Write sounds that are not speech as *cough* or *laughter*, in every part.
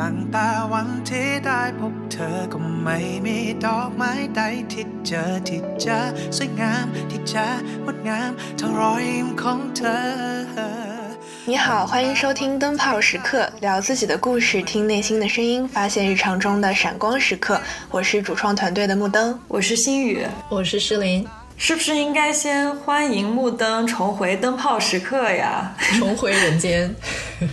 ตั้งแต่วันที่ได้พบเธอก็ไม่มีดอกไม้ใดที่เจอที่จะสวยงามที่จะงดงามเท่ารอยยิ้มของเธอ你好，欢迎收听灯泡时刻，聊自己的故事，听内心的声音，发现日常中的闪光时刻。我是主创团队的木灯，我是心雨，我是诗琳。 是不是应该先欢迎木灯重回灯泡时刻呀？重回人间。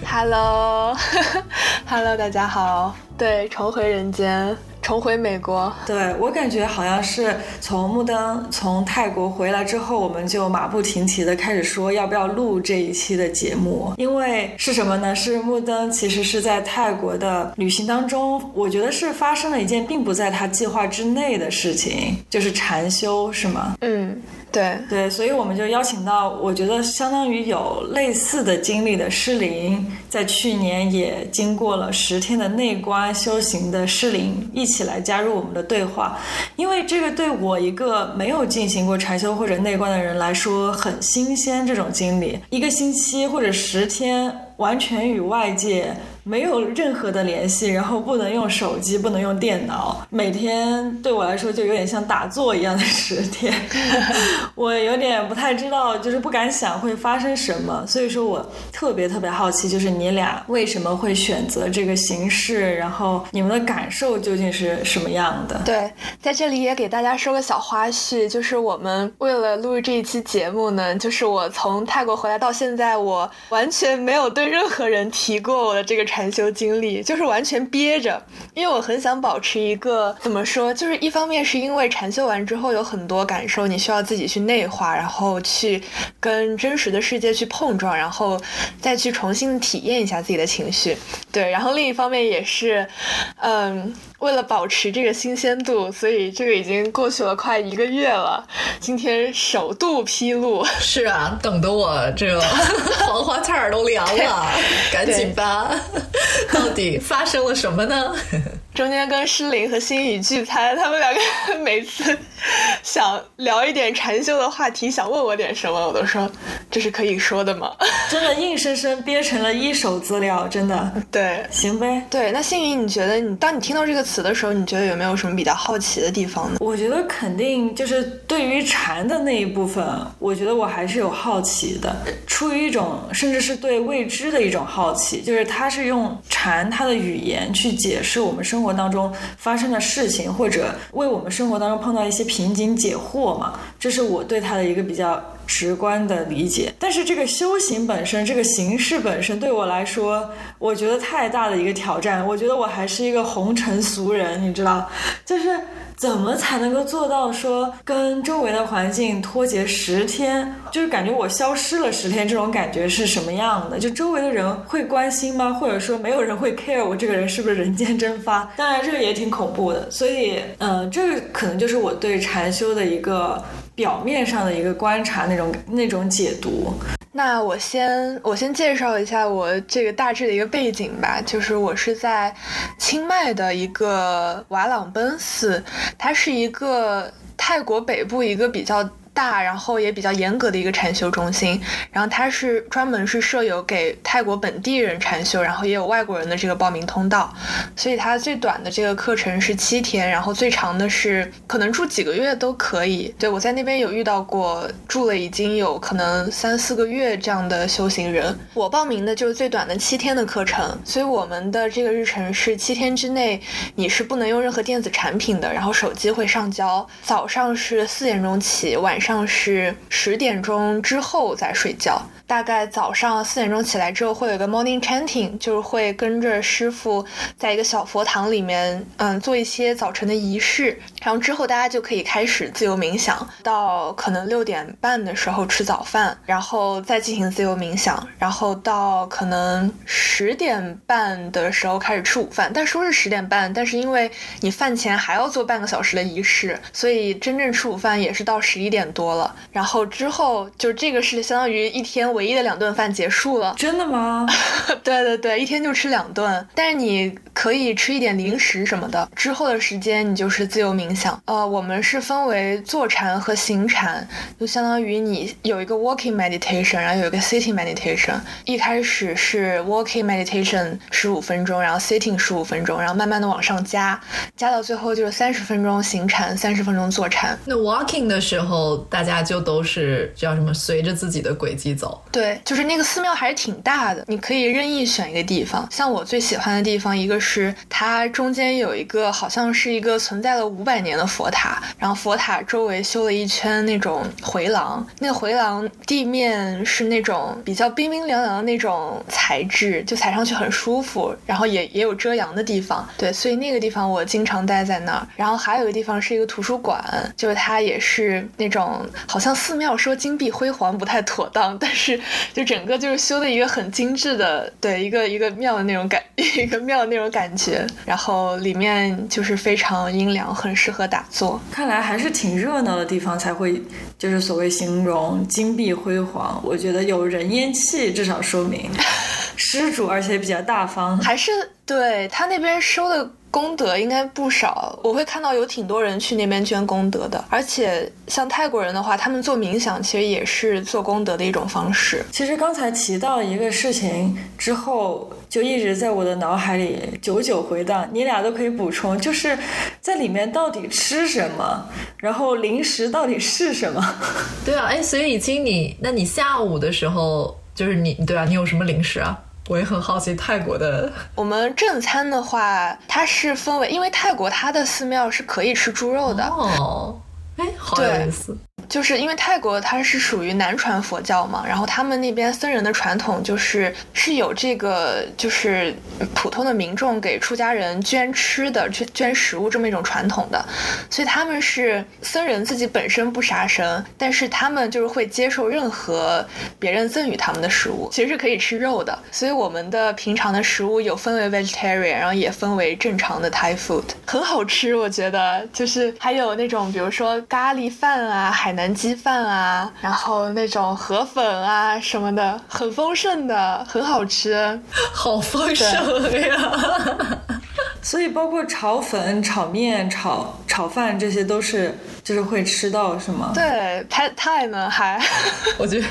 Hello，Hello，*laughs* 大家好。对，重回人间。重回美国，对我感觉好像是从木登从泰国回来之后，我们就马不停蹄的开始说要不要录这一期的节目，因为是什么呢？是木登其实是在泰国的旅行当中，我觉得是发生了一件并不在他计划之内的事情，就是禅修，是吗？嗯。对对，所以我们就邀请到，我觉得相当于有类似的经历的诗林，在去年也经过了十天的内观修行的诗林，一起来加入我们的对话。因为这个对我一个没有进行过禅修或者内观的人来说很新鲜，这种经历，一个星期或者十天，完全与外界。没有任何的联系，然后不能用手机，不能用电脑，每天对我来说就有点像打坐一样的十天，*laughs* 我有点不太知道，就是不敢想会发生什么，所以说我特别特别好奇，就是你俩为什么会选择这个形式，然后你们的感受究竟是什么样的？对，在这里也给大家说个小花絮，就是我们为了录这一期节目呢，就是我从泰国回来到现在，我完全没有对任何人提过我的这个禅修经历就是完全憋着，因为我很想保持一个怎么说，就是一方面是因为禅修完之后有很多感受，你需要自己去内化，然后去跟真实的世界去碰撞，然后再去重新体验一下自己的情绪。对，然后另一方面也是，嗯。为了保持这个新鲜度，所以这个已经过去了快一个月了。今天首度披露，是啊，等得我这个 *laughs* 黄花菜儿都凉了，赶紧吧。到底发生了什么呢？中间跟诗琳和心雨聚餐，他们两个每次想聊一点禅修的话题，想问我点什么，我都说这是可以说的吗？真的硬生生憋成了一手资料，真的。对，行呗。对，那心雨，你觉得你当你听到这个词的时候，你觉得有没有什么比较好奇的地方呢？我觉得肯定就是对于禅的那一部分，我觉得我还是有好奇的，出于一种甚至是对未知的一种好奇，就是他是用禅他的语言去解释我们生活。当中发生的事情，或者为我们生活当中碰到一些瓶颈解惑嘛，这是我对他的一个比较直观的理解。但是这个修行本身，这个形式本身，对我来说，我觉得太大的一个挑战。我觉得我还是一个红尘俗人，你知道，就是。怎么才能够做到说跟周围的环境脱节十天？就是感觉我消失了十天，这种感觉是什么样的？就周围的人会关心吗？或者说没有人会 care 我这个人是不是人间蒸发？当然这个也挺恐怖的。所以，嗯，这个可能就是我对禅修的一个表面上的一个观察，那种那种解读。那我先我先介绍一下我这个大致的一个背景吧，就是我是在清迈的一个瓦朗奔寺，它是一个泰国北部一个比较。大，然后也比较严格的一个禅修中心，然后它是专门是设有给泰国本地人禅修，然后也有外国人的这个报名通道，所以它最短的这个课程是七天，然后最长的是可能住几个月都可以。对我在那边有遇到过住了已经有可能三四个月这样的修行人，我报名的就是最短的七天的课程，所以我们的这个日程是七天之内你是不能用任何电子产品的，然后手机会上交，早上是四点钟起，晚上。上是十点钟之后再睡觉。大概早上四点钟起来之后，会有一个 morning chanting，就是会跟着师傅在一个小佛堂里面，嗯，做一些早晨的仪式。然后之后大家就可以开始自由冥想，到可能六点半的时候吃早饭，然后再进行自由冥想，然后到可能十点半的时候开始吃午饭。但说是十点半，但是因为你饭前还要做半个小时的仪式，所以真正吃午饭也是到十一点多。多了。然后之后就这个是相当于一天唯一的两顿饭结束了。真的吗？对对对，一天就吃两顿，但是你可以吃一点零食什么的。之后的时间你就是自由冥想。呃，我们是分为坐禅和行禅，就相当于你有一个 walking meditation，然后有一个 sitting meditation。一开始是 walking meditation 十五分钟，然后 sitting 十五分钟，然后慢慢的往上加，加到最后就是三十分钟行禅，三十分钟坐禅。那 walking 的时候，大家就都是叫什么，随着自己的轨迹走。对，就是那个寺庙还是挺大的，你可以任意选一个地方。像我最喜欢的地方，一个是它中间有一个好像是一个存在了五百年的佛塔，然后佛塔周围修了一圈那种回廊，那个回廊地面是那种比较冰冰凉凉的那种材质，就踩上去很舒服，然后也也有遮阳的地方。对，所以那个地方我经常待在那儿。然后还有一个地方是一个图书馆，就是它也是那种好像寺庙说金碧辉煌不太妥当，但是就整个就是修的一个很精致的，对一个一个庙的那种感，一个庙的那种感觉。然后里面就是非常阴凉，很适合打坐。看来还是挺热闹的地方才会，就是所谓形容金碧辉煌。我觉得有人烟气，至少说明施主，*laughs* 而且比较大方。还是对他那边收的功德应该不少，我会看到有挺多人去那边捐功德的。而且像泰国人的话，他们做冥想其实也是做功德的一种方式。其实刚才提到一个事情之后，就一直在我的脑海里久久回荡。你俩都可以补充，就是在里面到底吃什么，然后零食到底是什么？对啊，哎，所以已经你，那你下午的时候，就是你，对啊，你有什么零食啊？我也很好奇泰国的。*laughs* 我们正餐的话，它是分为，因为泰国它的寺庙是可以吃猪肉的。哦，哎，好有意思。就是因为泰国它是属于南传佛教嘛，然后他们那边僧人的传统就是是有这个就是普通的民众给出家人捐吃的捐捐食物这么一种传统的，所以他们是僧人自己本身不杀生，但是他们就是会接受任何别人赠予他们的食物，其实是可以吃肉的。所以我们的平常的食物有分为 vegetarian，然后也分为正常的 Thai food，很好吃，我觉得就是还有那种比如说咖喱饭啊，海。南鸡饭啊，然后那种河粉啊什么的，很丰盛的，很好吃，*laughs* 好丰盛呀！所以包括炒粉、炒面、炒炒饭，这些都是就是会吃到，是吗？对，太太呢还，*laughs* 我觉得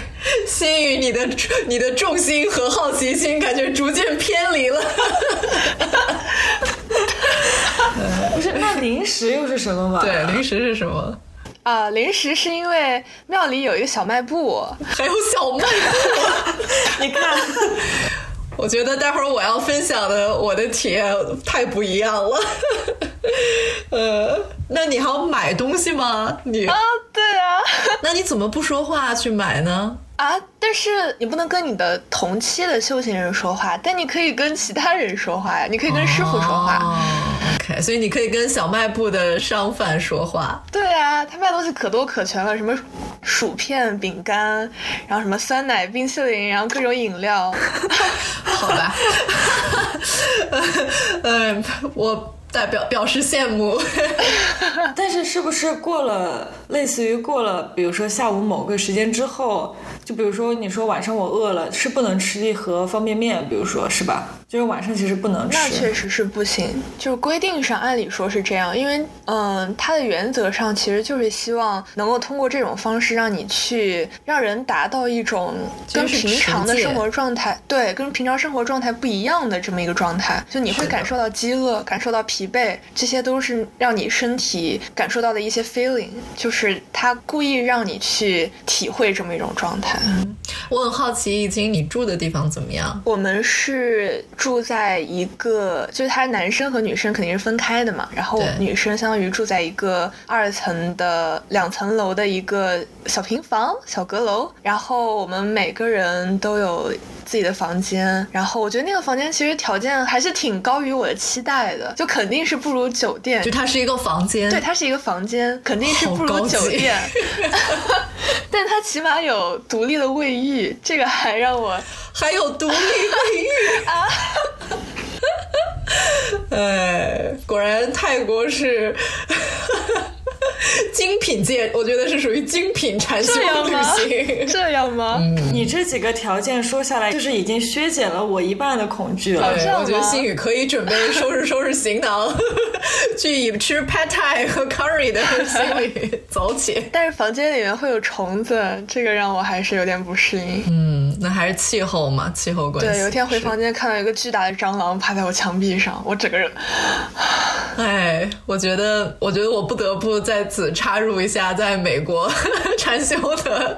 心宇你的你的重心和好奇心感觉逐渐偏离了。*laughs* 不是，那零食又是什么嘛？对，零食是什么？啊，零食是因为庙里有一个小卖部，*laughs* 还有小卖部。*laughs* 你看，我觉得待会儿我要分享的我的体验太不一样了。*laughs* 呃，那你还要买东西吗？你啊，对啊。那你怎么不说话去买呢？啊！但是你不能跟你的同期的修行人说话，但你可以跟其他人说话呀。你可以跟师傅说话。OK，所以你可以跟小卖部的商贩说话。对啊，他卖东西可多可全了，什么薯片、饼干，然后什么酸奶、冰淇淋，然后各种饮料。*laughs* 好吧。嗯，我。代表表示羡慕，但是是不是过了类似于过了，比如说下午某个时间之后，就比如说你说晚上我饿了，是不能吃一盒方便面，比如说是吧？就是晚上其实不能吃。那确实是不行，就是规定上按理说是这样，因为嗯，它的原则上其实就是希望能够通过这种方式让你去让人达到一种跟平常的生活状态，对，跟平常生活状态不一样的这么一个状态，就你会感受到饥饿，感受到疲。疲惫，这些都是让你身体感受到的一些 feeling，就是他故意让你去体会这么一种状态。Um, 我很好奇，已经你住的地方怎么样？我们是住在一个，就是他男生和女生肯定是分开的嘛，然后女生相当于住在一个二层的两层楼的一个小平房、小阁楼，然后我们每个人都有。自己的房间，然后我觉得那个房间其实条件还是挺高于我的期待的，就肯定是不如酒店。就它是一个房间，对，它是一个房间，肯定是不如酒店。*laughs* 但它起码有独立的卫浴，这个还让我还有独立卫浴啊！*laughs* 哎，果然泰国是。*laughs* 精品界，我觉得是属于精品禅修这样旅吗行。这样吗？你这几个条件说下来，就是已经削减了我一半的恐惧了。我觉得心宇可以准备收拾收拾行囊，*laughs* 去以吃 pad thai 和 curry 的心理走起。但是房间里面会有虫子，这个让我还是有点不适应。嗯，那还是气候嘛，气候关系。对，有一天回房间看到一个巨大的蟑螂趴在我墙壁上，我整个人哎，我觉得，我觉得我不得不在此插入一下在美国 *laughs* 禅修的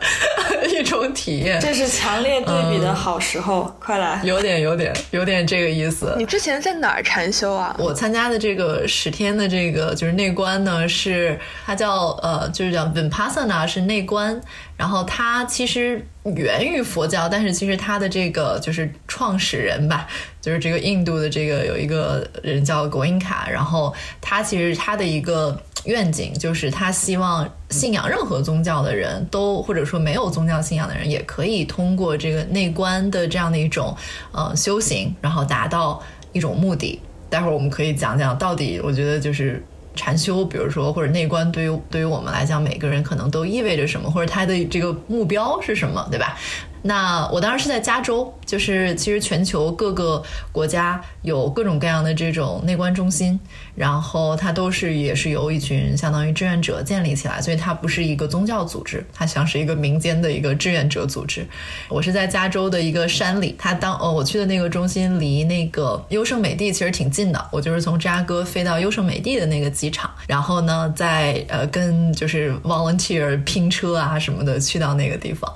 一种体验，这是强烈对比的好时候，快来！有点，有点，有点这个意思。你之前在哪儿禅修啊？我参加的这个十天的这个就是内观呢，是它叫呃，就是叫 Vipassana 是内观，然后它其实源于佛教，但是其实它的这个就是创始人吧，就是这个印度的这个有一个人叫果因卡，然后他其实他的一个愿景就是他希望信仰任何宗教的人都，或者说没有宗教信仰的人，也可以通过这个内观的这样的一种呃修行，然后达到一种目的。待会儿我们可以讲讲到底，我觉得就是禅修，比如说或者内观，对于对于我们来讲，每个人可能都意味着什么，或者他的这个目标是什么，对吧？那我当时是在加州，就是其实全球各个国家有各种各样的这种内观中心，然后它都是也是由一群相当于志愿者建立起来，所以它不是一个宗教组织，它像是一个民间的一个志愿者组织。我是在加州的一个山里，它当呃我去的那个中心离那个优胜美地其实挺近的，我就是从芝加哥飞到优胜美地的那个机场，然后呢再呃跟就是 volunteer 拼车啊什么的去到那个地方。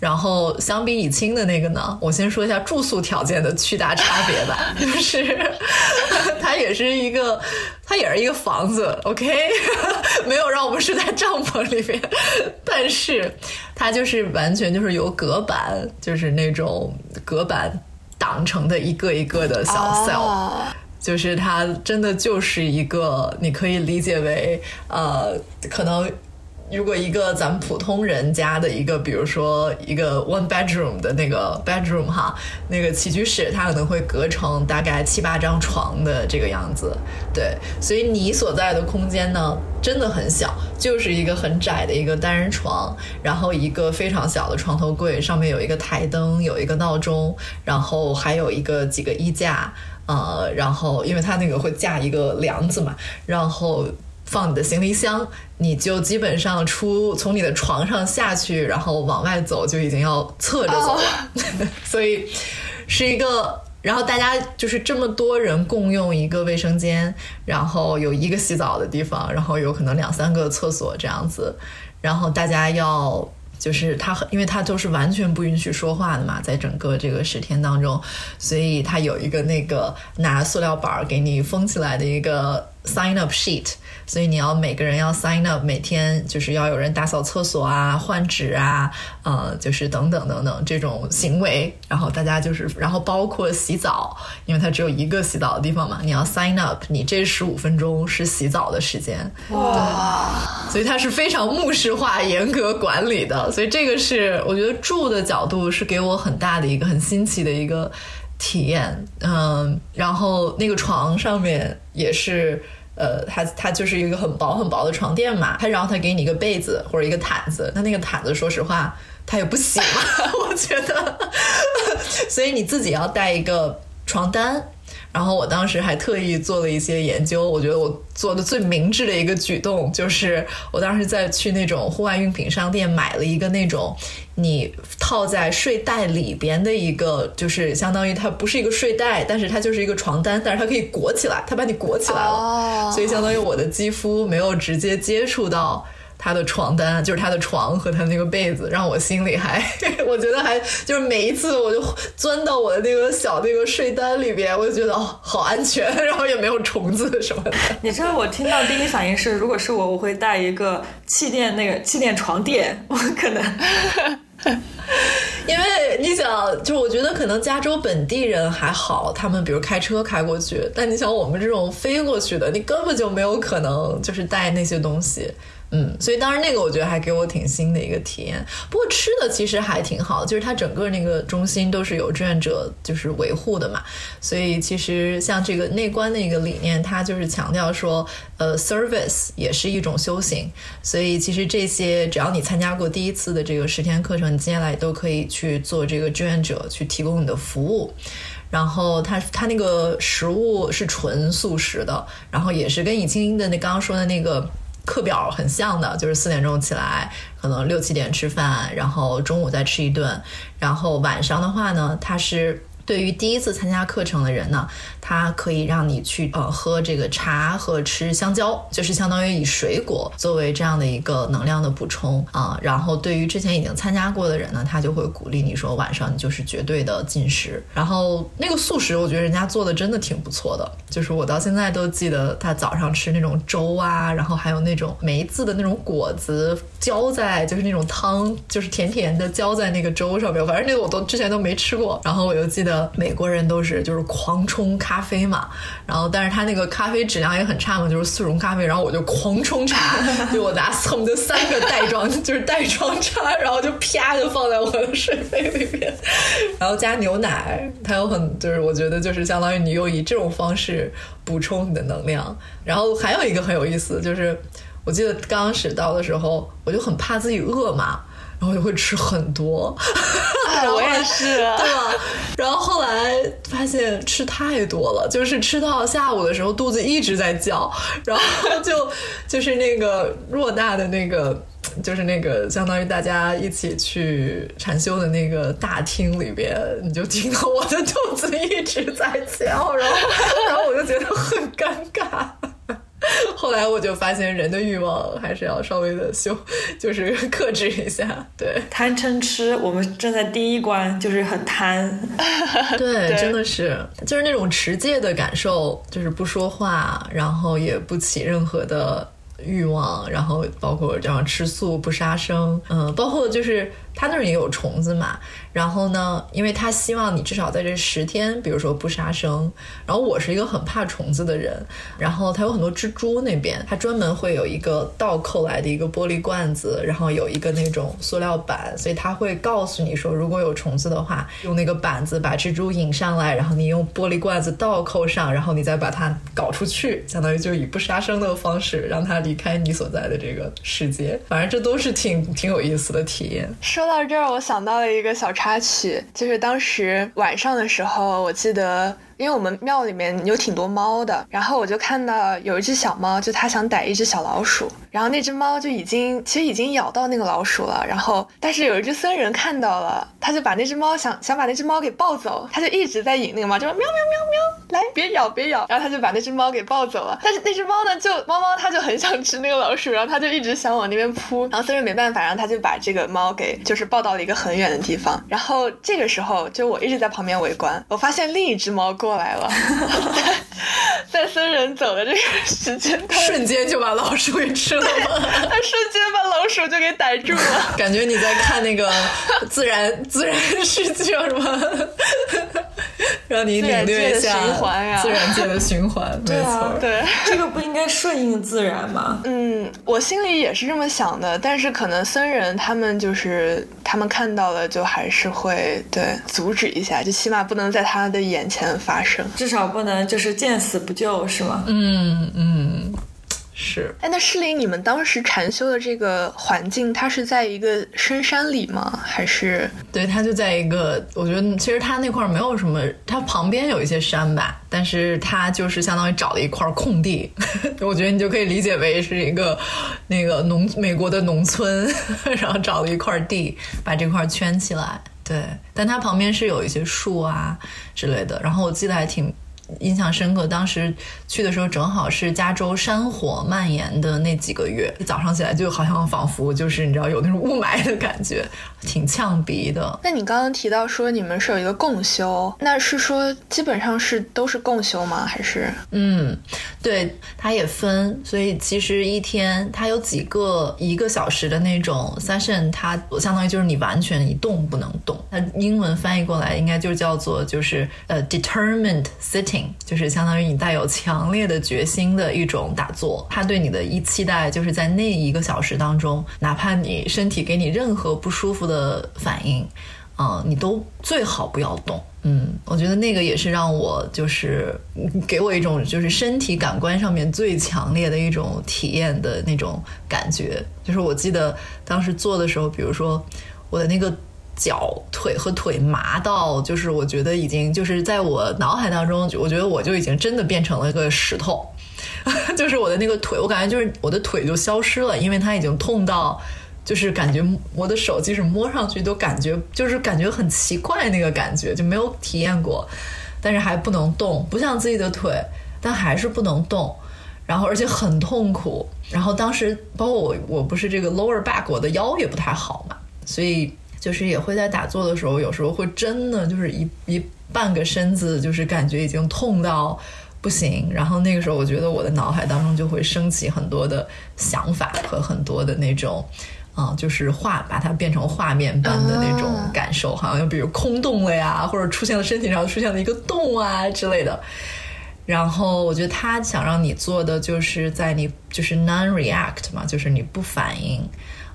然后相比以清的那个呢，我先说一下住宿条件的巨大差别吧，*laughs* 就是它也是一个，它也是一个房子，OK，*laughs* 没有让我们睡在帐篷里面，但是它就是完全就是由隔板，就是那种隔板挡成的一个一个的小 cell，、哦就是它真的就是一个，你可以理解为呃，可能如果一个咱们普通人家的一个，比如说一个 one bedroom 的那个 bedroom 哈，那个起居室，它可能会隔成大概七八张床的这个样子，对，所以你所在的空间呢，真的很小，就是一个很窄的一个单人床，然后一个非常小的床头柜，上面有一个台灯，有一个闹钟，然后还有一个几个衣架。呃，然后因为它那个会架一个梁子嘛，然后放你的行李箱，你就基本上出从你的床上下去，然后往外走就已经要侧着走了，*laughs* 所以是一个。然后大家就是这么多人共用一个卫生间，然后有一个洗澡的地方，然后有可能两三个厕所这样子，然后大家要就是他，因为他都是完全不允许说话的嘛，在整个这个十天当中，所以他有一个那个拿塑料板儿给你封起来的一个 sign up sheet，所以你要每个人要 sign up，每天就是要有人打扫厕所啊、换纸啊，呃，就是等等等等这种行为，然后大家就是，然后包括洗澡，因为它只有一个洗澡的地方嘛，你要 sign up，你这十五分钟是洗澡的时间，哇所以它是非常目视化、严格管理的。所以这个是我觉得住的角度是给我很大的一个很新奇的一个体验。嗯，然后那个床上面也是。呃，它它就是一个很薄很薄的床垫嘛，它然后它给你一个被子或者一个毯子，那那个毯子说实话它也不洗嘛，*laughs* 我觉得，所以你自己要带一个床单，然后我当时还特意做了一些研究，我觉得我做的最明智的一个举动就是，我当时在去那种户外用品商店买了一个那种你套在睡袋里边的一个，就是相当于它不是一个睡袋，但是它就是一个床单，但是它可以裹起来，它把你裹起来了，哦所以相当于我的肌肤没有直接接触到。他的床单就是他的床和他那个被子，让我心里还，*laughs* 我觉得还就是每一次我就钻到我的那个小那个睡单里边，我就觉得哦好安全，然后也没有虫子什么的。你知道我听到第一反应是，如果是我，我会带一个气垫那个气垫床垫，我可能 *laughs* 因为你想，就我觉得可能加州本地人还好，他们比如开车开过去，但你想我们这种飞过去的，你根本就没有可能就是带那些东西。嗯，所以当时那个我觉得还给我挺新的一个体验。不过吃的其实还挺好，就是它整个那个中心都是有志愿者就是维护的嘛，所以其实像这个内观的一个理念，它就是强调说，呃，service 也是一种修行。所以其实这些只要你参加过第一次的这个十天课程，你接下来都可以去做这个志愿者，去提供你的服务。然后它它那个食物是纯素食的，然后也是跟以清的那刚刚说的那个。课表很像的，就是四点钟起来，可能六七点吃饭，然后中午再吃一顿，然后晚上的话呢，它是。对于第一次参加课程的人呢，它可以让你去呃喝这个茶和吃香蕉，就是相当于以水果作为这样的一个能量的补充啊。然后对于之前已经参加过的人呢，他就会鼓励你说晚上你就是绝对的禁食。然后那个素食，我觉得人家做的真的挺不错的，就是我到现在都记得他早上吃那种粥啊，然后还有那种梅子的那种果子浇在，就是那种汤，就是甜甜的浇在那个粥上面。反正那个我都之前都没吃过。然后我又记得。美国人都是就是狂冲咖啡嘛，然后但是他那个咖啡质量也很差嘛，就是速溶咖啡，然后我就狂冲茶，*laughs* 就我拿恨不得三个袋装，就是袋装茶，然后就啪就放在我的水杯里面，然后加牛奶，它有很就是我觉得就是相当于你又以这种方式补充你的能量，然后还有一个很有意思，就是我记得刚开始到的时候，我就很怕自己饿嘛。然后就会吃很多，*laughs* 我也是，对吧？然后后来发现吃太多了，就是吃到下午的时候肚子一直在叫，然后就 *laughs* 就是那个偌大的那个，就是那个相当于大家一起去禅修的那个大厅里边，你就听到我的肚子一直在叫，然后 *laughs* 然后我就觉得很尴尬。*laughs* 后来我就发现，人的欲望还是要稍微的修，就是克制一下。*laughs* 对，贪嗔痴，我们正在第一关，就是很贪。*laughs* 对，真的是，就是那种持戒的感受，就是不说话，然后也不起任何的欲望，然后包括这样吃素不杀生，嗯，包括就是他那儿也有虫子嘛。然后呢，因为他希望你至少在这十天，比如说不杀生。然后我是一个很怕虫子的人，然后他有很多蜘蛛那边，他专门会有一个倒扣来的一个玻璃罐子，然后有一个那种塑料板，所以他会告诉你说，如果有虫子的话，用那个板子把蜘蛛引上来，然后你用玻璃罐子倒扣上，然后你再把它搞出去，相当于就以不杀生的方式让它离开你所在的这个世界。反正这都是挺挺有意思的体验。说到这儿，我想到了一个小。插曲就是当时晚上的时候，我记得。因为我们庙里面有挺多猫的，然后我就看到有一只小猫，就它想逮一只小老鼠，然后那只猫就已经其实已经咬到那个老鼠了，然后但是有一只僧人看到了，他就把那只猫想想把那只猫给抱走，他就一直在引那个猫，就说喵喵喵喵，来别咬别咬，然后他就把那只猫给抱走了，但是那只猫呢就猫猫它就很想吃那个老鼠，然后它就一直想往那边扑，然后僧人没办法，然后他就把这个猫给就是抱到了一个很远的地方，然后这个时候就我一直在旁边围观，我发现另一只猫过来了。*laughs* 在僧人走的这个时间，瞬间就把老鼠给吃了吗？他瞬间把老鼠就给逮住了。*laughs* 感觉你在看那个自然自然世界是吗？让你领略一下自然界的循环。*laughs* 对啊，对，这个不应该顺应自然吗？嗯，我心里也是这么想的，但是可能僧人他们就是他们看到了，就还是会对阻止一下，就起码不能在他的眼前发生。至少不能就是见死不救，是吗？嗯嗯，是。哎，那诗林，你们当时禅修的这个环境，它是在一个深山里吗？还是？对，它就在一个，我觉得其实它那块没有什么，它旁边有一些山吧，但是它就是相当于找了一块空地，*laughs* 我觉得你就可以理解为是一个那个农美国的农村，*laughs* 然后找了一块地，把这块圈起来。对，但它旁边是有一些树啊之类的，然后我记得还挺。印象深刻，当时去的时候正好是加州山火蔓延的那几个月，早上起来就好像仿佛就是你知道有那种雾霾的感觉，挺呛鼻的。那你刚刚提到说你们是有一个共修，那是说基本上是都是共修吗？还是？嗯，对，它也分，所以其实一天它有几个一个小时的那种 session，它相当于就是你完全一动不能动。那英文翻译过来应该就叫做就是呃 determined sitting。就是相当于你带有强烈的决心的一种打坐。它对你的一期待就是在那一个小时当中，哪怕你身体给你任何不舒服的反应，嗯，你都最好不要动。嗯，我觉得那个也是让我就是给我一种就是身体感官上面最强烈的一种体验的那种感觉。就是我记得当时做的时候，比如说我的那个脚腿和腿麻到，就是我觉得已经就是在我脑海当中，我觉得我就已经真的变成了一个石头，*laughs* 就是我的那个腿，我感觉就是我的腿就消失了，因为它已经痛到。就是感觉我的手即使摸上去都感觉就是感觉很奇怪那个感觉就没有体验过，但是还不能动，不像自己的腿，但还是不能动，然后而且很痛苦。然后当时包括我 *laughs* 我不是这个 lower back 我的腰也不太好嘛，所以就是也会在打坐的时候，有时候会真的就是一一半个身子就是感觉已经痛到不行。然后那个时候我觉得我的脑海当中就会升起很多的想法和很多的那种。啊，就是画，把它变成画面般的那种感受，好像比如空洞了呀，或者出现了身体上出现了一个洞啊之类的。然后我觉得他想让你做的，就是在你就是 non react 嘛，就是你不反应。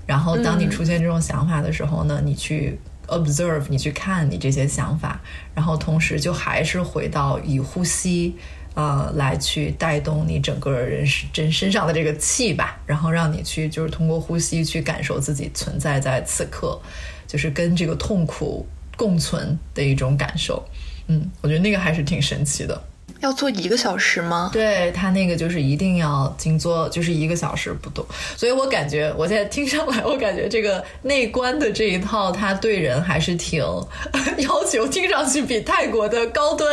然后当你出现这种想法的时候呢，你去 observe，你去看你这些想法，然后同时就还是回到以呼吸。呃，来去带动你整个人身身上的这个气吧，然后让你去就是通过呼吸去感受自己存在在此刻，就是跟这个痛苦共存的一种感受。嗯，我觉得那个还是挺神奇的。要做一个小时吗？对他那个就是一定要静坐，就是一个小时不动。所以我感觉我现在听上来，我感觉这个内观的这一套，他对人还是挺 *laughs* 要求，听上去比泰国的高端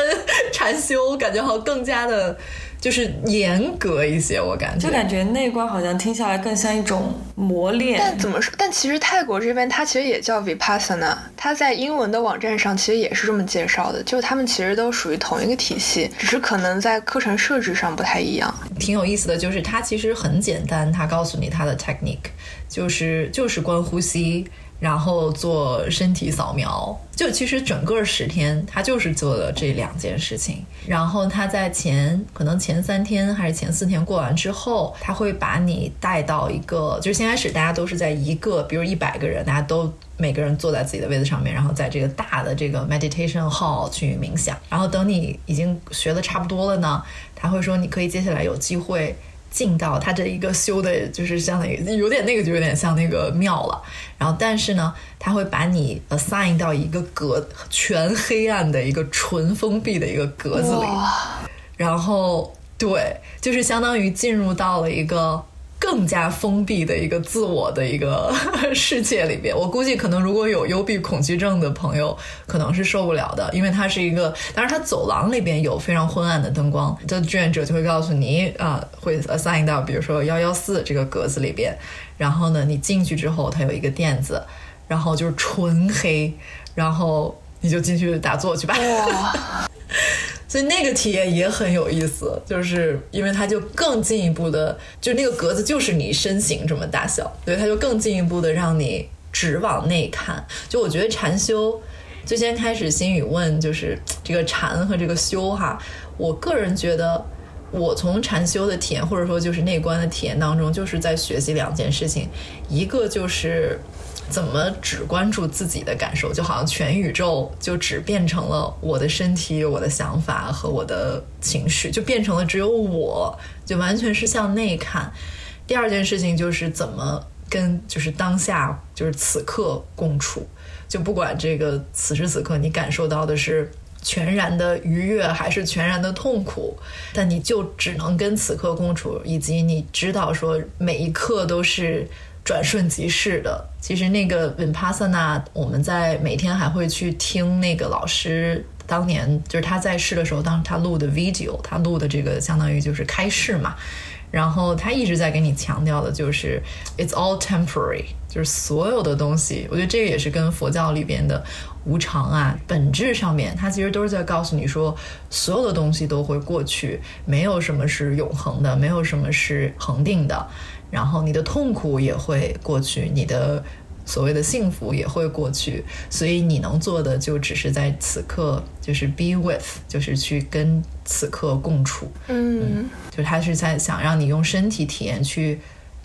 禅修感觉好像更加的。就是严格一些，我感觉就感觉内观好像听下来更像一种磨练。但怎么说？但其实泰国这边它其实也叫 Vipassana，它在英文的网站上其实也是这么介绍的，就是他们其实都属于同一个体系，只是可能在课程设置上不太一样。挺有意思的就是它其实很简单，它告诉你它的 technique，就是就是观呼吸。然后做身体扫描，就其实整个十天他就是做了这两件事情。然后他在前可能前三天还是前四天过完之后，他会把你带到一个，就是先开始大家都是在一个，比如一百个人，大家都每个人坐在自己的位子上面，然后在这个大的这个 meditation hall 去冥想。然后等你已经学的差不多了呢，他会说你可以接下来有机会。进到它这一个修的，就是相当于有点那个，就有点像那个庙了。然后，但是呢，他会把你 assign 到一个格全黑暗的一个纯封闭的一个格子里。然后，对，就是相当于进入到了一个。更加封闭的一个自我的一个 *laughs* 世界里边，我估计可能如果有幽闭恐惧症的朋友，可能是受不了的，因为它是一个，当然它走廊里边有非常昏暗的灯光，这志愿者就会告诉你啊，会 assign 到比如说幺幺四这个格子里边，然后呢，你进去之后，它有一个垫子，然后就是纯黑，然后你就进去打坐去吧。*laughs* *laughs* 所以那个体验也很有意思，就是因为它就更进一步的，就那个格子就是你身形这么大小，所以它就更进一步的让你只往内看。就我觉得禅修，最先开始心语问就是这个禅和这个修哈，我个人觉得，我从禅修的体验或者说就是内观的体验当中，就是在学习两件事情，一个就是。怎么只关注自己的感受，就好像全宇宙就只变成了我的身体、我的想法和我的情绪，就变成了只有我，就完全是向内看。第二件事情就是怎么跟就是当下就是此刻共处，就不管这个此时此刻你感受到的是全然的愉悦还是全然的痛苦，但你就只能跟此刻共处，以及你知道说每一刻都是。转瞬即逝的。其实那个 Vipassana，我们在每天还会去听那个老师当年就是他在世的时候，当他录的 video，他录的这个相当于就是开示嘛。然后他一直在给你强调的就是 it's all temporary，就是所有的东西。我觉得这个也是跟佛教里边的无常啊，本质上面，它其实都是在告诉你说，所有的东西都会过去，没有什么是永恒的，没有什么是恒定的。然后你的痛苦也会过去，你的所谓的幸福也会过去，所以你能做的就只是在此刻，就是 be with，就是去跟此刻共处。嗯，就他是在想让你用身体体验去，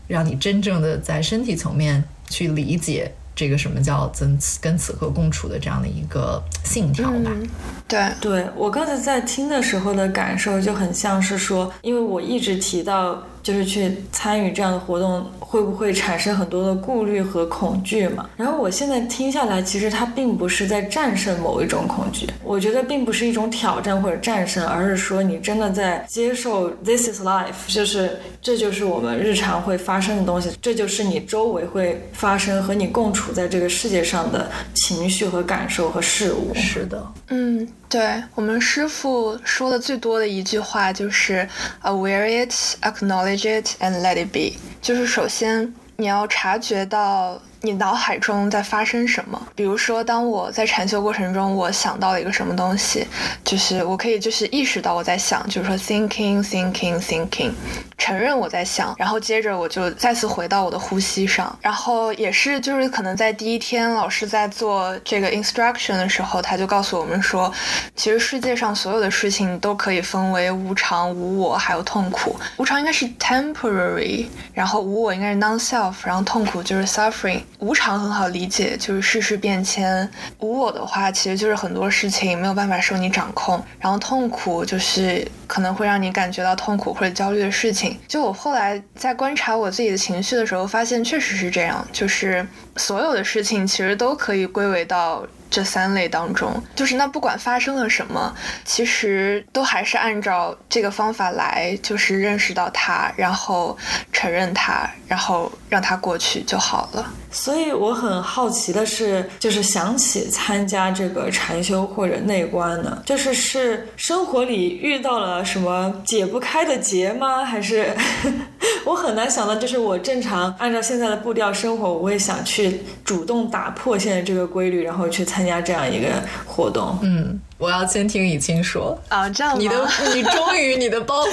让你真正的在身体层面去理解这个什么叫跟跟此刻共处的这样的一个信条吧。嗯，对，对我刚才在听的时候的感受就很像是说，因为我一直提到。就是去参与这样的活动，会不会产生很多的顾虑和恐惧嘛？然后我现在听下来，其实它并不是在战胜某一种恐惧，我觉得并不是一种挑战或者战胜，而是说你真的在接受 this is life，就是这就是我们日常会发生的东西，这就是你周围会发生和你共处在这个世界上的情绪和感受和事物。是的，嗯。对我们师傅说的最多的一句话就是 “aware it, acknowledge it, and let it be”。就是首先你要察觉到你脑海中在发生什么。比如说，当我在禅修过程中，我想到了一个什么东西，就是我可以就是意识到我在想，就是说 thinking, thinking, thinking。承认我在想，然后接着我就再次回到我的呼吸上，然后也是就是可能在第一天老师在做这个 instruction 的时候，他就告诉我们说，其实世界上所有的事情都可以分为无常、无我还有痛苦。无常应该是 temporary，然后无我应该是 non-self，然后痛苦就是 suffering。无常很好理解，就是世事变迁；无我的话，其实就是很多事情没有办法受你掌控。然后痛苦就是可能会让你感觉到痛苦或者焦虑的事情。就我后来在观察我自己的情绪的时候，发现确实是这样，就是所有的事情其实都可以归为到。这三类当中，就是那不管发生了什么，其实都还是按照这个方法来，就是认识到它，然后承认它，然后让它过去就好了。所以我很好奇的是，就是想起参加这个禅修或者内观呢，就是是生活里遇到了什么解不开的结吗？还是 *laughs* 我很难想到，就是我正常按照现在的步调生活，我会想去主动打破现在这个规律，然后去参。参加这样一个活动，嗯，我要先听以清说啊，这样你的你终于你的包袱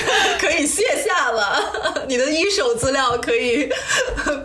*laughs* 可以卸下了，*laughs* 你的一手资料可以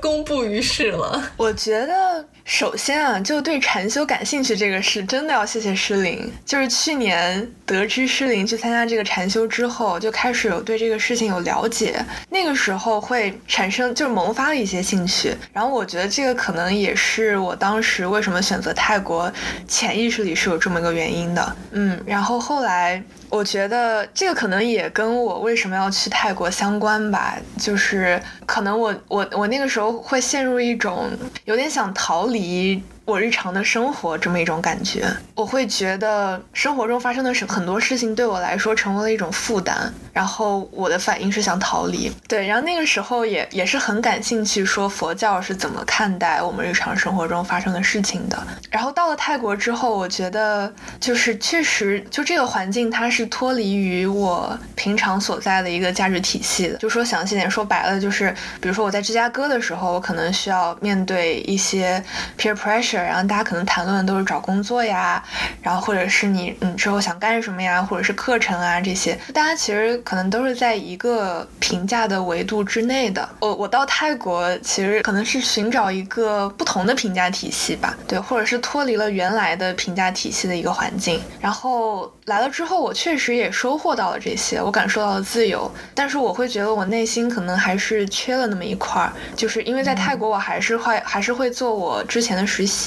公布于世了。我觉得。首先啊，就对禅修感兴趣这个事，真的要谢谢诗琳。就是去年得知诗琳去参加这个禅修之后，就开始有对这个事情有了解。那个时候会产生，就是萌发了一些兴趣。然后我觉得这个可能也是我当时为什么选择泰国，潜意识里是有这么一个原因的。嗯，然后后来。我觉得这个可能也跟我为什么要去泰国相关吧，就是可能我我我那个时候会陷入一种有点想逃离。我日常的生活这么一种感觉，我会觉得生活中发生的很很多事情对我来说成为了一种负担，然后我的反应是想逃离。对，然后那个时候也也是很感兴趣，说佛教是怎么看待我们日常生活中发生的事情的。然后到了泰国之后，我觉得就是确实就这个环境它是脱离于我平常所在的一个价值体系的。就说详细点，说白了就是，比如说我在芝加哥的时候，我可能需要面对一些 peer pressure。然后大家可能谈论的都是找工作呀，然后或者是你你之后想干什么呀，或者是课程啊这些，大家其实可能都是在一个评价的维度之内的。我我到泰国其实可能是寻找一个不同的评价体系吧，对，或者是脱离了原来的评价体系的一个环境。然后来了之后，我确实也收获到了这些，我感受到了自由，但是我会觉得我内心可能还是缺了那么一块儿，就是因为在泰国我还是会还是会做我之前的实习。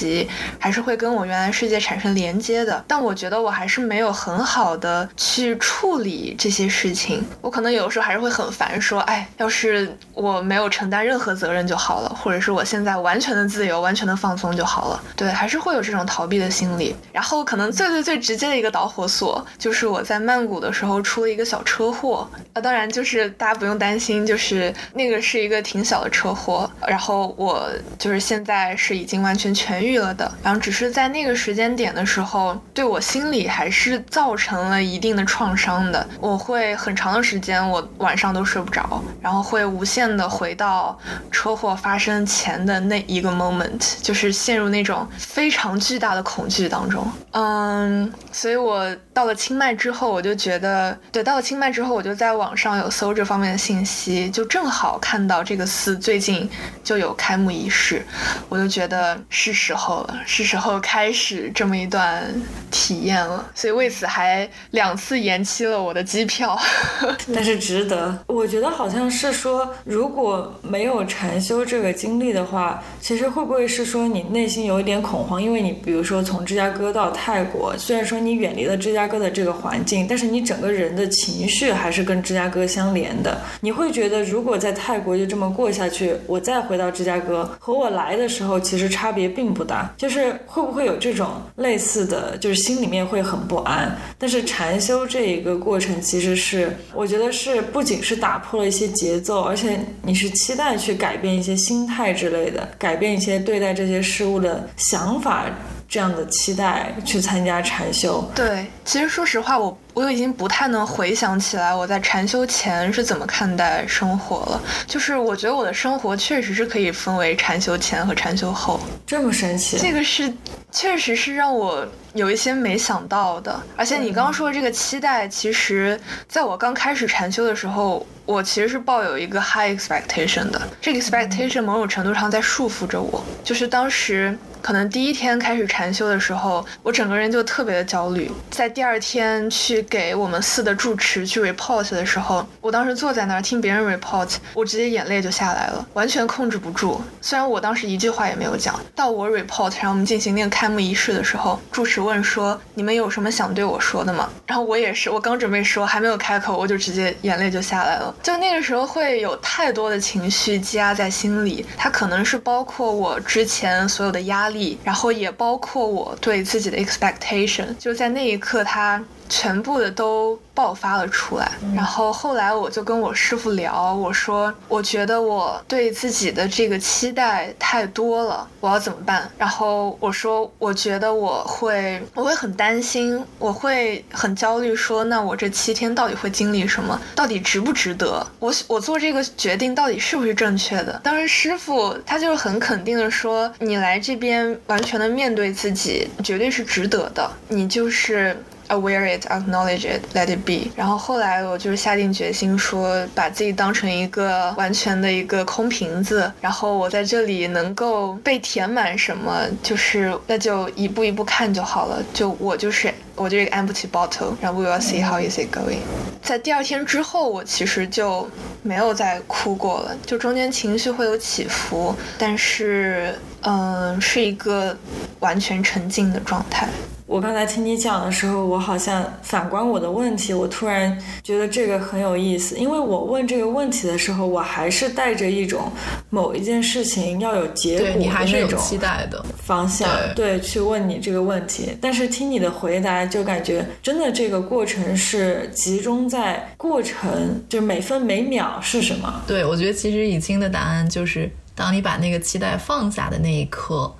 还是会跟我原来世界产生连接的，但我觉得我还是没有很好的去处理这些事情。我可能有的时候还是会很烦，说，哎，要是我没有承担任何责任就好了，或者是我现在完全的自由、完全的放松就好了。对，还是会有这种逃避的心理。然后可能最最最直接的一个导火索，就是我在曼谷的时候出了一个小车祸。啊，当然就是大家不用担心，就是那个是一个挺小的车祸。然后我就是现在是已经完全痊愈。了的，然后只是在那个时间点的时候，对我心里还是造成了一定的创伤的。我会很长的时间，我晚上都睡不着，然后会无限的回到车祸发生前的那一个 moment，就是陷入那种非常巨大的恐惧当中。嗯，所以我到了清迈之后，我就觉得，对，到了清迈。之后，我就在网上有搜这方面的信息，就正好看到这个寺最近就有开幕仪式，我就觉得是时候了，是时候开始这么一段体验了。所以为此还两次延期了我的机票。*laughs* 但是值得，我觉得好像是说，如果没有禅修这个经历的话，其实会不会是说你内心有一点恐慌？因为你比如说从芝加哥到泰国，虽然说你远离了芝加哥的这个环境，但是你整个人的情绪还是跟芝加哥相连的。你会觉得，如果在泰国就这么过下去，我再回到芝加哥，和我来的时候其实差别并不就是会不会有这种类似的，就是心里面会很不安？但是禅修这一个过程，其实是我觉得是不仅是打破了一些节奏，而且你是期待去改变一些心态之类的，改变一些对待这些事物的想法。这样的期待去参加禅修，对，其实说实话，我我已经不太能回想起来我在禅修前是怎么看待生活了。就是我觉得我的生活确实是可以分为禅修前和禅修后，这么神奇，这个是确实是让我有一些没想到的。而且你刚刚说的这个期待，其实在我刚开始禅修的时候，我其实是抱有一个 high expectation 的，这个 expectation 某种程度上在束缚着我，就是当时。可能第一天开始禅修的时候，我整个人就特别的焦虑。在第二天去给我们寺的住持去 report 的时候，我当时坐在那儿听别人 report，我直接眼泪就下来了，完全控制不住。虽然我当时一句话也没有讲。到我 report，然后我们进行那个开幕仪式的时候，住持问说：“你们有什么想对我说的吗？”然后我也是，我刚准备说，还没有开口，我就直接眼泪就下来了。就那个时候会有太多的情绪积压在心里，它可能是包括我之前所有的压力。然后也包括我对自己的 expectation，就在那一刻，他全部的都。爆发了出来，然后后来我就跟我师傅聊，我说我觉得我对自己的这个期待太多了，我要怎么办？然后我说我觉得我会我会很担心，我会很焦虑，说那我这七天到底会经历什么？到底值不值得？我我做这个决定到底是不是正确的？当时师傅他就是很肯定的说，你来这边完全的面对自己，绝对是值得的，你就是。Aware it, acknowledge it, let it be。然后后来我就是下定决心说，把自己当成一个完全的一个空瓶子，然后我在这里能够被填满什么，就是那就一步一步看就好了。就我就是我就是一个 empty bottle，然后 we will see how is it going。在第二天之后，我其实就没有再哭过了，就中间情绪会有起伏，但是嗯，是一个完全沉静的状态。我刚才听你讲的时候，我好像反观我的问题，我突然觉得这个很有意思。因为我问这个问题的时候，我还是带着一种某一件事情要有结果的那种期待的方向，对，去问你这个问题。但是听你的回答，就感觉真的这个过程是集中在过程，就是每分每秒是什么？对，我觉得其实已经的答案就是，当你把那个期待放下的那一刻。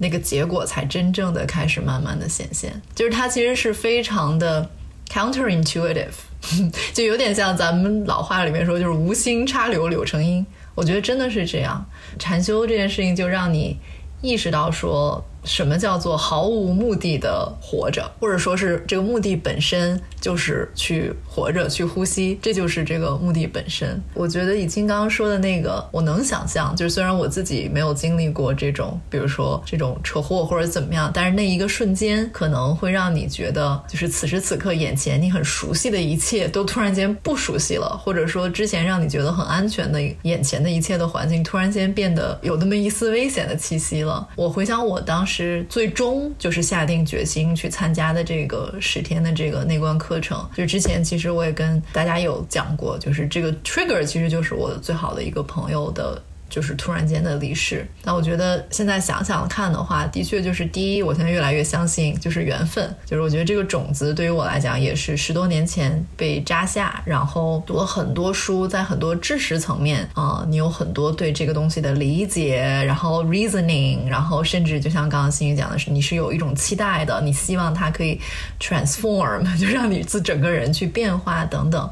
那个结果才真正的开始慢慢的显现，就是它其实是非常的 counterintuitive，*laughs* 就有点像咱们老话里面说，就是无心插柳柳成荫。我觉得真的是这样，禅修这件事情就让你意识到说。什么叫做毫无目的的活着，或者说是这个目的本身就是去活着、去呼吸，这就是这个目的本身。我觉得以金刚刚说的那个，我能想象，就是虽然我自己没有经历过这种，比如说这种车祸或者怎么样，但是那一个瞬间可能会让你觉得，就是此时此刻眼前你很熟悉的一切都突然间不熟悉了，或者说之前让你觉得很安全的眼前的一切的环境突然间变得有那么一丝危险的气息了。我回想我当时。是最终就是下定决心去参加的这个十天的这个内观课程。就之前其实我也跟大家有讲过，就是这个 trigger 其实就是我最好的一个朋友的。就是突然间的离世，那我觉得现在想想看的话，的确就是第一，我现在越来越相信就是缘分，就是我觉得这个种子对于我来讲也是十多年前被扎下，然后读了很多书，在很多知识层面啊，你有很多对这个东西的理解，然后 reasoning，然后甚至就像刚刚新宇讲的是，你是有一种期待的，你希望它可以 transform，*laughs* 就让你自整个人去变化等等。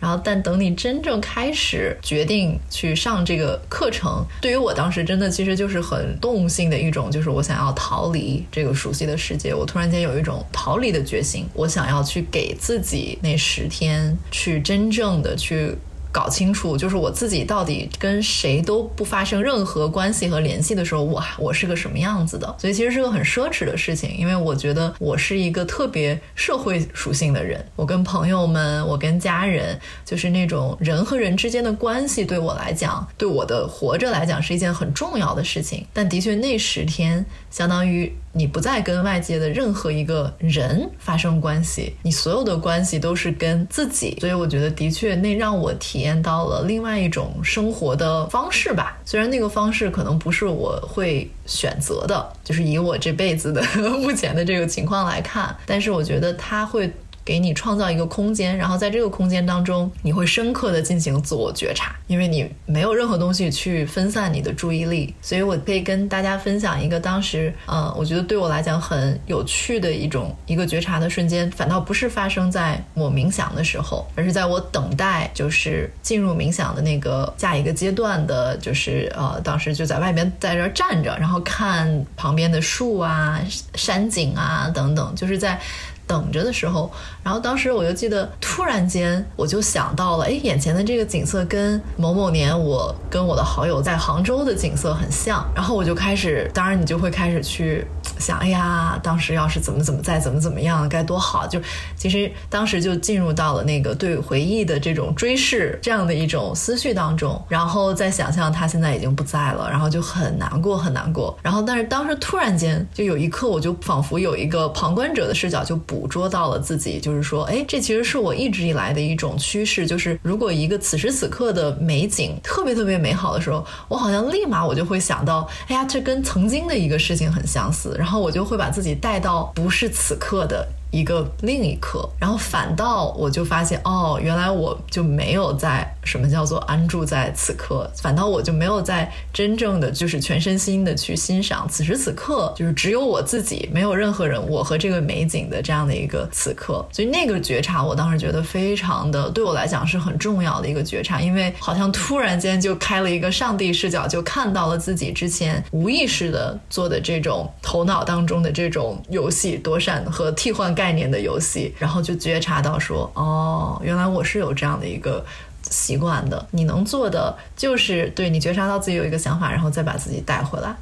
然后但等你真正开始决定去上这个课程，对于我当时真的其实就是很动物性的一种，就是我想要逃离这个熟悉的世界，我突然间有一种逃离的决心，我想要去给自己那十天去真正的去。搞清楚，就是我自己到底跟谁都不发生任何关系和联系的时候，我我是个什么样子的？所以其实是个很奢侈的事情，因为我觉得我是一个特别社会属性的人。我跟朋友们，我跟家人，就是那种人和人之间的关系，对我来讲，对我的活着来讲是一件很重要的事情。但的确，那十天相当于。你不再跟外界的任何一个人发生关系，你所有的关系都是跟自己，所以我觉得的确那让我体验到了另外一种生活的方式吧。虽然那个方式可能不是我会选择的，就是以我这辈子的 *laughs* 目前的这个情况来看，但是我觉得他会。给你创造一个空间，然后在这个空间当中，你会深刻的进行自我觉察，因为你没有任何东西去分散你的注意力。所以我可以跟大家分享一个当时，呃，我觉得对我来讲很有趣的一种一个觉察的瞬间，反倒不是发生在我冥想的时候，而是在我等待就是进入冥想的那个下一个阶段的，就是呃，当时就在外边在这站着，然后看旁边的树啊、山景啊等等，就是在。等着的时候，然后当时我就记得，突然间我就想到了，哎，眼前的这个景色跟某某年我跟我的好友在杭州的景色很像。然后我就开始，当然你就会开始去想，哎呀，当时要是怎么怎么再怎么怎么样该多好。就其实当时就进入到了那个对回忆的这种追视这样的一种思绪当中，然后再想象他现在已经不在了，然后就很难过很难过。然后但是当时突然间就有一刻，我就仿佛有一个旁观者的视角就不。捕捉到了自己，就是说，哎，这其实是我一直以来的一种趋势，就是如果一个此时此刻的美景特别特别美好的时候，我好像立马我就会想到，哎呀，这跟曾经的一个事情很相似，然后我就会把自己带到不是此刻的。一个另一刻，然后反倒我就发现，哦，原来我就没有在什么叫做安住在此刻，反倒我就没有在真正的就是全身心的去欣赏此时此刻，就是只有我自己，没有任何人，我和这个美景的这样的一个此刻。所以那个觉察，我当时觉得非常的对我来讲是很重要的一个觉察，因为好像突然间就开了一个上帝视角，就看到了自己之前无意识的做的这种头脑当中的这种游戏躲闪和替换。概念的游戏，然后就觉察到说，哦，原来我是有这样的一个习惯的。你能做的就是对你觉察到自己有一个想法，然后再把自己带回来，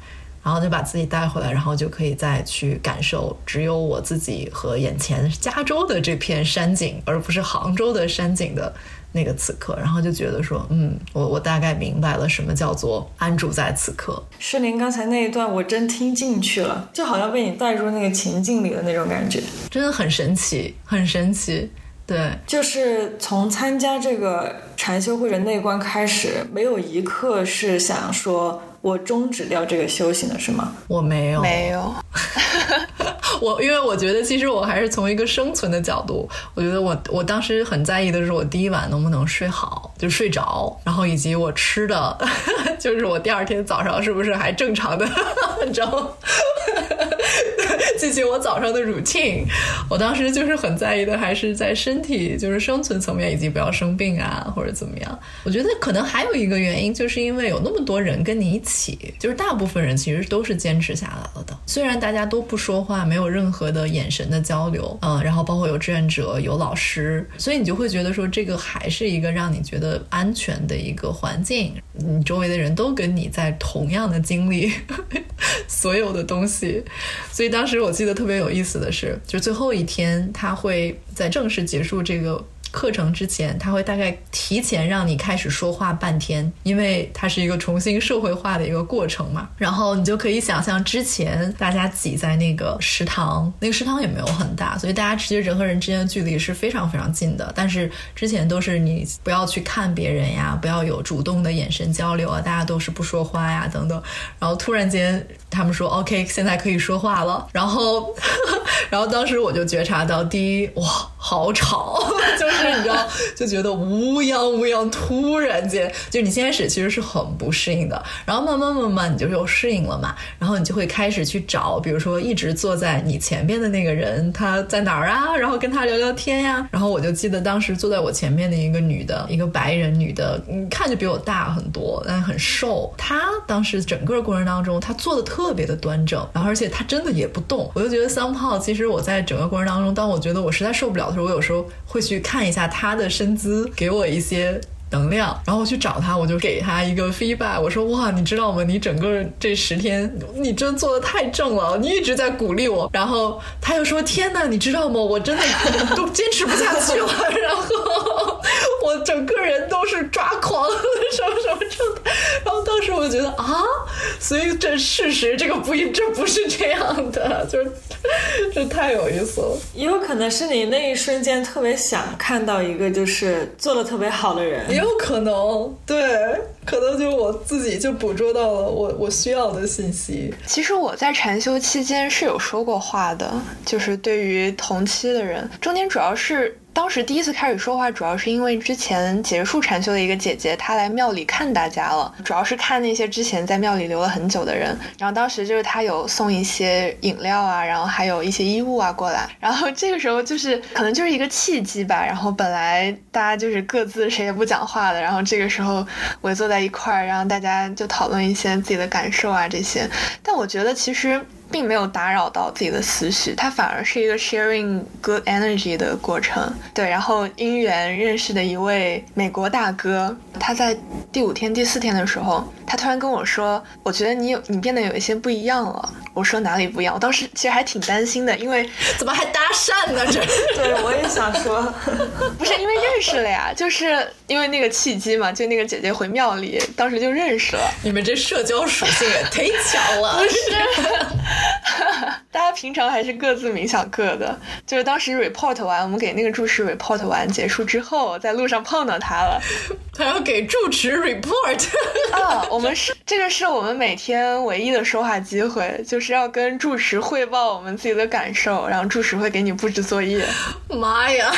然后就把自己带回来，然后就可以再去感受只有我自己和眼前加州的这片山景，而不是杭州的山景的。那个此刻，然后就觉得说，嗯，我我大概明白了什么叫做安住在此刻。诗林刚才那一段，我真听进去了，就好像被你带入那个情境里的那种感觉，真的很神奇，很神奇。对，就是从参加这个禅修或者内观开始，没有一刻是想说。我终止掉这个修行了是吗？我没有，没有。*laughs* 我因为我觉得，其实我还是从一个生存的角度，我觉得我我当时很在意的是，我第一晚能不能睡好，就睡着，然后以及我吃的，*laughs* 就是我第二天早上是不是还正常的，*laughs* 你知道。*laughs* 进行我早上的 routine，我当时就是很在意的，还是在身体，就是生存层面，以及不要生病啊，或者怎么样。我觉得可能还有一个原因，就是因为有那么多人跟你一起，就是大部分人其实都是坚持下来了的。虽然大家都不说话，没有任何的眼神的交流，嗯，然后包括有志愿者、有老师，所以你就会觉得说，这个还是一个让你觉得安全的一个环境。你周围的人都跟你在同样的经历 *laughs* 所有的东西，*laughs* 所以当时我记得特别有意思的是，就最后一天他会在正式结束这个。课程之前，他会大概提前让你开始说话半天，因为它是一个重新社会化的一个过程嘛。然后你就可以想象，之前大家挤在那个食堂，那个食堂也没有很大，所以大家其实人和人之间的距离是非常非常近的。但是之前都是你不要去看别人呀，不要有主动的眼神交流啊，大家都是不说话呀等等。然后突然间他们说 OK，现在可以说话了。然后，*laughs* 然后当时我就觉察到，第一，哇，好吵，*laughs* 就是你知道，就觉得乌泱乌泱，突然间，就你先开始其实是很不适应的，然后慢慢慢慢你就又适应了嘛，然后你就会开始去找，比如说一直坐在你前面的那个人他在哪儿啊，然后跟他聊聊天呀。然后我就记得当时坐在我前面的一个女的，一个白人女的，嗯，看就比我大很多，但很瘦。她当时整个过程当中，她坐的特特别的端正，然后而且他真的也不动。我就觉得桑炮，其实我在整个过程当中，当我觉得我实在受不了的时候，我有时候会去看一下他的身姿，给我一些。能量，然后我去找他，我就给他一个 feedback，我说哇，你知道吗？你整个这十天，你真做的太正了，你一直在鼓励我。然后他又说，天哪，你知道吗？我真的都坚持不下去了，然后我整个人都是抓狂，什么什么状态。然后当时我就觉得啊，所以这事实这个不一，这不是这样的，就是这太有意思了。*laughs* 也有可能是你那一瞬间特别想看到一个就是做的特别好的人。也有可能，对，可能就我自己就捕捉到了我我需要的信息。其实我在禅修期间是有说过话的，就是对于同期的人，中间主要是。当时第一次开始说话，主要是因为之前结束禅修的一个姐姐，她来庙里看大家了，主要是看那些之前在庙里留了很久的人。然后当时就是她有送一些饮料啊，然后还有一些衣物啊过来。然后这个时候就是可能就是一个契机吧。然后本来大家就是各自谁也不讲话的，然后这个时候围坐在一块儿，然后大家就讨论一些自己的感受啊这些。但我觉得其实。并没有打扰到自己的思绪，它反而是一个 sharing good energy 的过程。对，然后因缘认识的一位美国大哥，他在第五天、第四天的时候，他突然跟我说：“我觉得你有你变得有一些不一样了。”我说哪里不一样？我当时其实还挺担心的，因为 *laughs* 怎么还搭讪呢？这 *laughs* 对我也想说，不是因为认识了呀，就是因为那个契机嘛，就那个姐姐回庙里，当时就认识了。你们这社交属性也忒强了，不是？*laughs* 大家平常还是各自冥想各的。就是当时 report 完，我们给那个住持 report 完结束之后，在路上碰到他了。*laughs* 他要给住持 report 啊！我们是这个是我们每天唯一的说话机会，就是要跟住持汇报我们自己的感受，然后住持会给你布置作业。*laughs* 妈呀，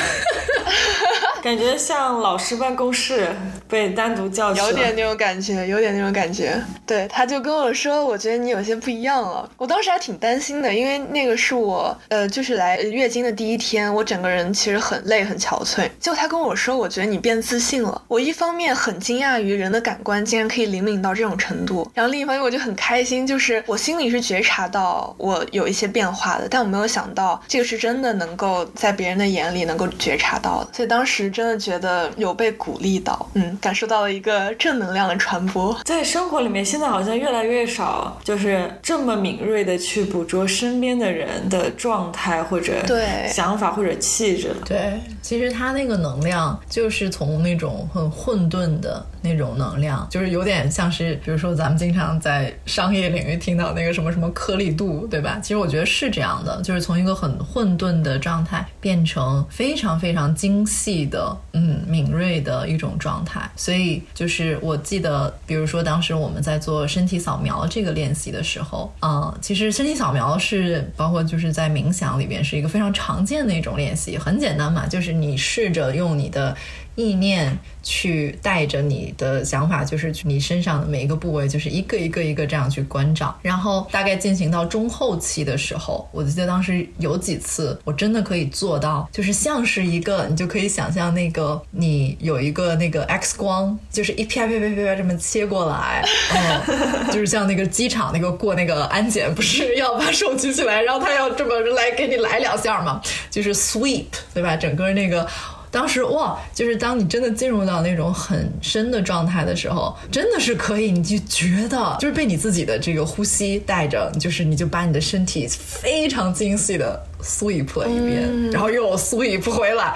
感觉像老师办公室被单独叫去有点那种感觉，有点那种感觉。对，他就跟我说，我觉得你有些不一样了。我当时还挺担心的，因为那个是我呃，就是来月经的第一天，我整个人其实很累很憔悴。结果他跟我说，我觉得你变自信了。我一。方面很惊讶于人的感官竟然可以灵敏到这种程度，然后另一方面我就很开心，就是我心里是觉察到我有一些变化的，但我没有想到这个是真的能够在别人的眼里能够觉察到的，所以当时真的觉得有被鼓励到，嗯，感受到了一个正能量的传播。在生活里面，现在好像越来越少，就是这么敏锐的去捕捉身边的人的状态或者对想法或者气质了。对，其实他那个能量就是从那种很混。混沌的那种能量，就是有点像是，比如说咱们经常在商业领域听到那个什么什么颗粒度，对吧？其实我觉得是这样的，就是从一个很混沌的状态变成非常非常精细的，嗯，敏锐的一种状态。所以就是我记得，比如说当时我们在做身体扫描这个练习的时候，啊，其实身体扫描是包括就是在冥想里边是一个非常常见的一种练习，很简单嘛，就是你试着用你的。意念去带着你的想法，就是你身上的每一个部位，就是一个一个一个这样去关照。然后大概进行到中后期的时候，我记得当时有几次，我真的可以做到，就是像是一个，你就可以想象那个你有一个那个 X 光，就是一啪啪啪啪这么切过来，嗯，就是像那个机场那个过那个安检，不是是要把手举起来，然后他要这么来给你来两下嘛，就是 sweep，对吧？整个那个。当时哇，就是当你真的进入到那种很深的状态的时候，真的是可以，你就觉得就是被你自己的这个呼吸带着，就是你就把你的身体非常精细的。Sweep 了一遍，然后又 sweep 回来，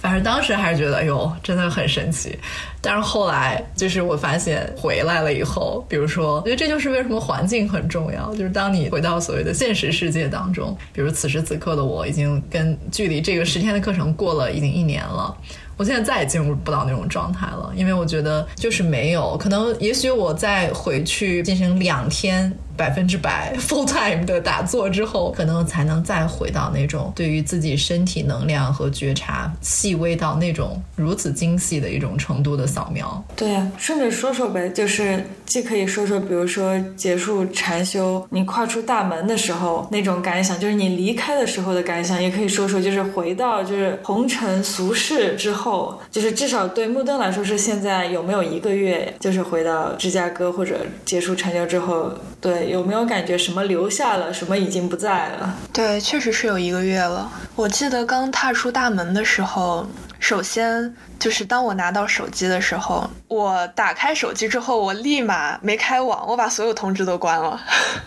反正当时还是觉得，哎呦，真的很神奇。但是后来，就是我发现回来了以后，比如说，我觉得这就是为什么环境很重要。就是当你回到所谓的现实世界当中，比如此时此刻的我已经跟距离这个十天的课程过了已经一年了。我现在再也进入不到那种状态了，因为我觉得就是没有可能，也许我再回去进行两天。百分之百 *laughs* full time 的打坐之后，可能才能再回到那种对于自己身体能量和觉察细微到那种如此精细的一种程度的扫描。对呀，顺着说说呗，就是既可以说说，比如说结束禅修，你跨出大门的时候那种感想，就是你离开的时候的感想，也可以说说，就是回到就是红尘俗世之后，后就是至少对木灯来说是现在有没有一个月，就是回到芝加哥或者结束禅修之后，对。有没有感觉什么留下了，什么已经不在了？对，确实是有一个月了。我记得刚踏出大门的时候，首先就是当我拿到手机的时候，我打开手机之后，我立马没开网，我把所有通知都关了。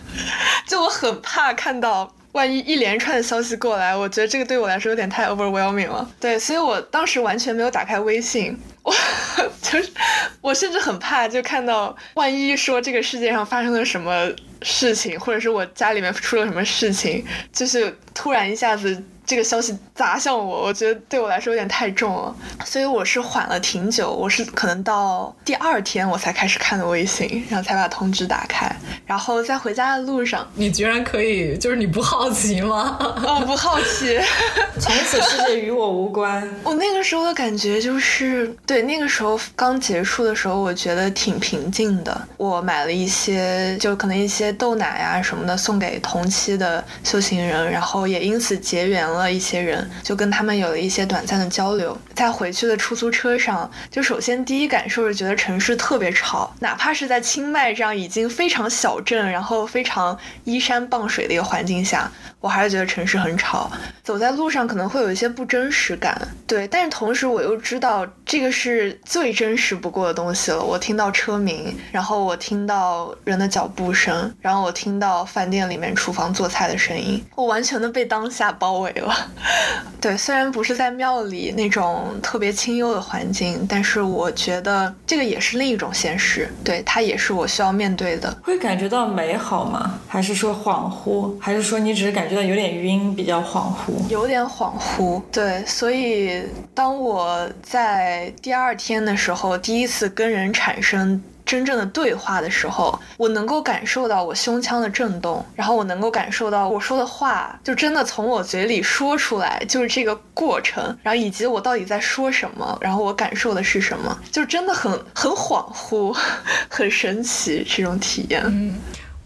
*laughs* 就我很怕看到，万一一连串的消息过来，我觉得这个对我来说有点太 overwhelming 了。对，所以我当时完全没有打开微信。我 *laughs* 就是，我甚至很怕，就看到万一说这个世界上发生了什么事情，或者是我家里面出了什么事情，就是突然一下子。这个消息砸向我，我觉得对我来说有点太重了，所以我是缓了挺久，我是可能到第二天我才开始看的微信，然后才把通知打开，然后在回家的路上，你居然可以，就是你不好奇吗？我 *laughs* 不好奇，*laughs* 从此世界与我无关。我那个时候的感觉就是，对那个时候刚结束的时候，我觉得挺平静的。我买了一些，就可能一些豆奶啊什么的送给同期的修行人，然后也因此结缘了。了一些人，就跟他们有了一些短暂的交流。在回去的出租车上，就首先第一感受是觉得城市特别吵，哪怕是在清迈这样已经非常小镇，然后非常依山傍水的一个环境下。我还是觉得城市很吵，走在路上可能会有一些不真实感，对。但是同时我又知道这个是最真实不过的东西了。我听到车鸣，然后我听到人的脚步声，然后我听到饭店里面厨房做菜的声音，我完全的被当下包围了。*laughs* 对，虽然不是在庙里那种特别清幽的环境，但是我觉得这个也是另一种现实，对，它也是我需要面对的。会感觉到美好吗？还是说恍惚？还是说你只是感？觉到有点晕，比较恍惚，有点恍惚。对，所以当我在第二天的时候，第一次跟人产生真正的对话的时候，我能够感受到我胸腔的震动，然后我能够感受到我说的话就真的从我嘴里说出来，就是这个过程，然后以及我到底在说什么，然后我感受的是什么，就真的很很恍惚，*laughs* 很神奇这种体验。嗯。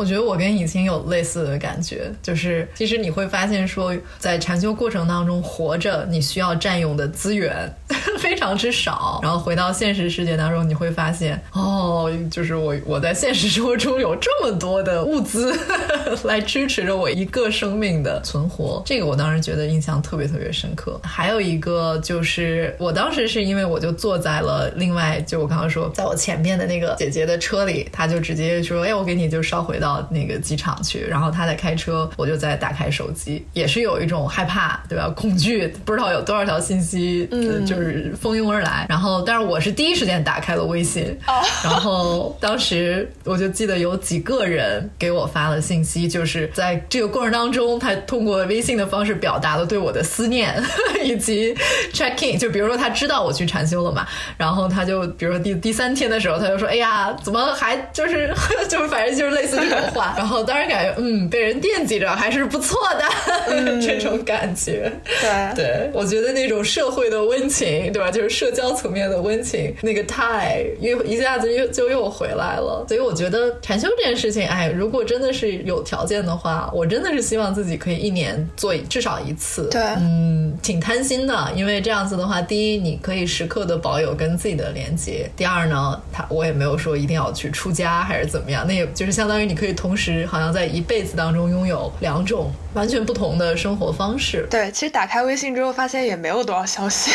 我觉得我跟以前有类似的感觉，就是其实你会发现说，在禅修过程当中活着，你需要占用的资源 *laughs* 非常之少。然后回到现实世界当中，你会发现，哦，就是我我在现实生活中有这么多的物资 *laughs* 来支持着我一个生命的存活。这个我当时觉得印象特别特别深刻。还有一个就是，我当时是因为我就坐在了另外就我刚刚说，在我前面的那个姐姐的车里，她就直接说，哎，我给你就捎回到。到那个机场去，然后他在开车，我就在打开手机，也是有一种害怕，对吧？恐惧，不知道有多少条信息，嗯，就是蜂拥而来。然后，但是我是第一时间打开了微信，然后当时我就记得有几个人给我发了信息，就是在这个过程当中，他通过微信的方式表达了对我的思念，*laughs* 以及 check in，就比如说他知道我去禅修了嘛，然后他就比如说第第三天的时候，他就说：“哎呀，怎么还就是 *laughs* 就是反正就是类似。”话，然后当时感觉嗯，被人惦记着还是不错的 *laughs* 这种感觉。对，对我觉得那种社会的温情，对吧？就是社交层面的温情，那个太又一下子又就又回来了。所以我觉得禅修这件事情，哎，如果真的是有条件的话，我真的是希望自己可以一年做至少一次。对，嗯，挺贪心的，因为这样子的话，第一你可以时刻的保有跟自己的连接，第二呢，他我也没有说一定要去出家还是怎么样，那也就是相当于你。可以同时好像在一辈子当中拥有两种完全不同的生活方式。对，其实打开微信之后发现也没有多少消息，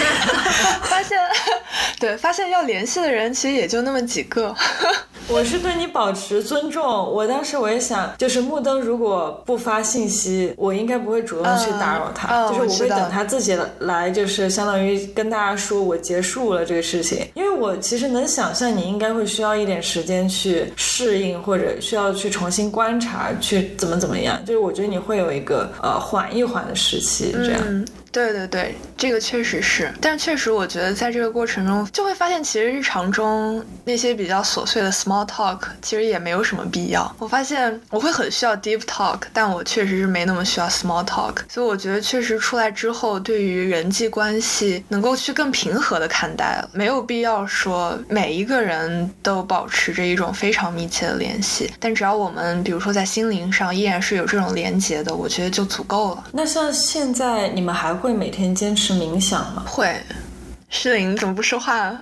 *laughs* 发现对，发现要联系的人其实也就那么几个。我是对你保持尊重。我当时我也想，就是木灯如果不发信息，我应该不会主动去打扰他，就是我会等他自己来，就是相当于跟大家说我结束了这个事情。因为我其实能想象你应该会需要一点时间去适应，或者需要去重新观察，去怎么怎么样。就是我觉得你会有一个呃缓一缓的时期，这样。对对对，这个确实是，但确实我觉得在这个过程中就会发现，其实日常中那些比较琐碎的 small talk 其实也没有什么必要。我发现我会很需要 deep talk，但我确实是没那么需要 small talk。所以我觉得确实出来之后，对于人际关系能够去更平和的看待了，没有必要说每一个人都保持着一种非常密切的联系。但只要我们比如说在心灵上依然是有这种连接的，我觉得就足够了。那像现在你们还会每天坚持冥想吗？会。诗玲怎么不说话？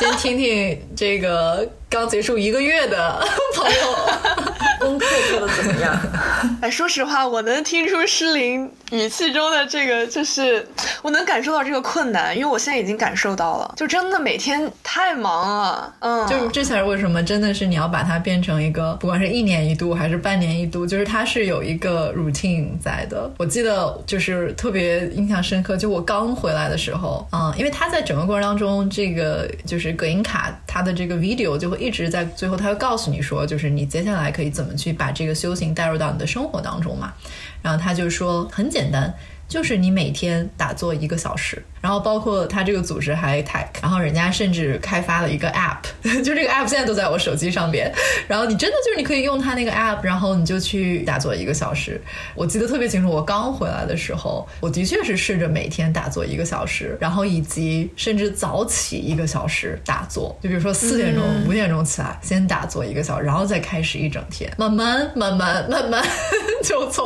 先听听这个刚结束一个月的朋友。*laughs* 功课做的怎么样？*laughs* 哎，说实话，我能听出诗琳语气中的这个，就是我能感受到这个困难，因为我现在已经感受到了，就真的每天太忙了。嗯，就这才是为什么，真的是你要把它变成一个，不管是一年一度还是半年一度，就是它是有一个 routine 在的。我记得就是特别印象深刻，就我刚回来的时候，嗯，因为他在整个过程当中，这个就是葛音卡他的这个 video 就会一直在最后，他会告诉你说，就是你接下来可以怎么。去把这个修行带入到你的生活当中嘛，然后他就说很简单，就是你每天打坐一个小时。然后包括他这个组织还 tech，然后人家甚至开发了一个 app，*laughs* 就这个 app 现在都在我手机上边。然后你真的就是你可以用他那个 app，然后你就去打坐一个小时。我记得特别清楚，我刚回来的时候，我的确是试着每天打坐一个小时，然后以及甚至早起一个小时打坐。就比如说四点钟、五点钟起来，先打坐一个小时，然后再开始一整天，慢慢、慢慢、慢慢，*laughs* 就从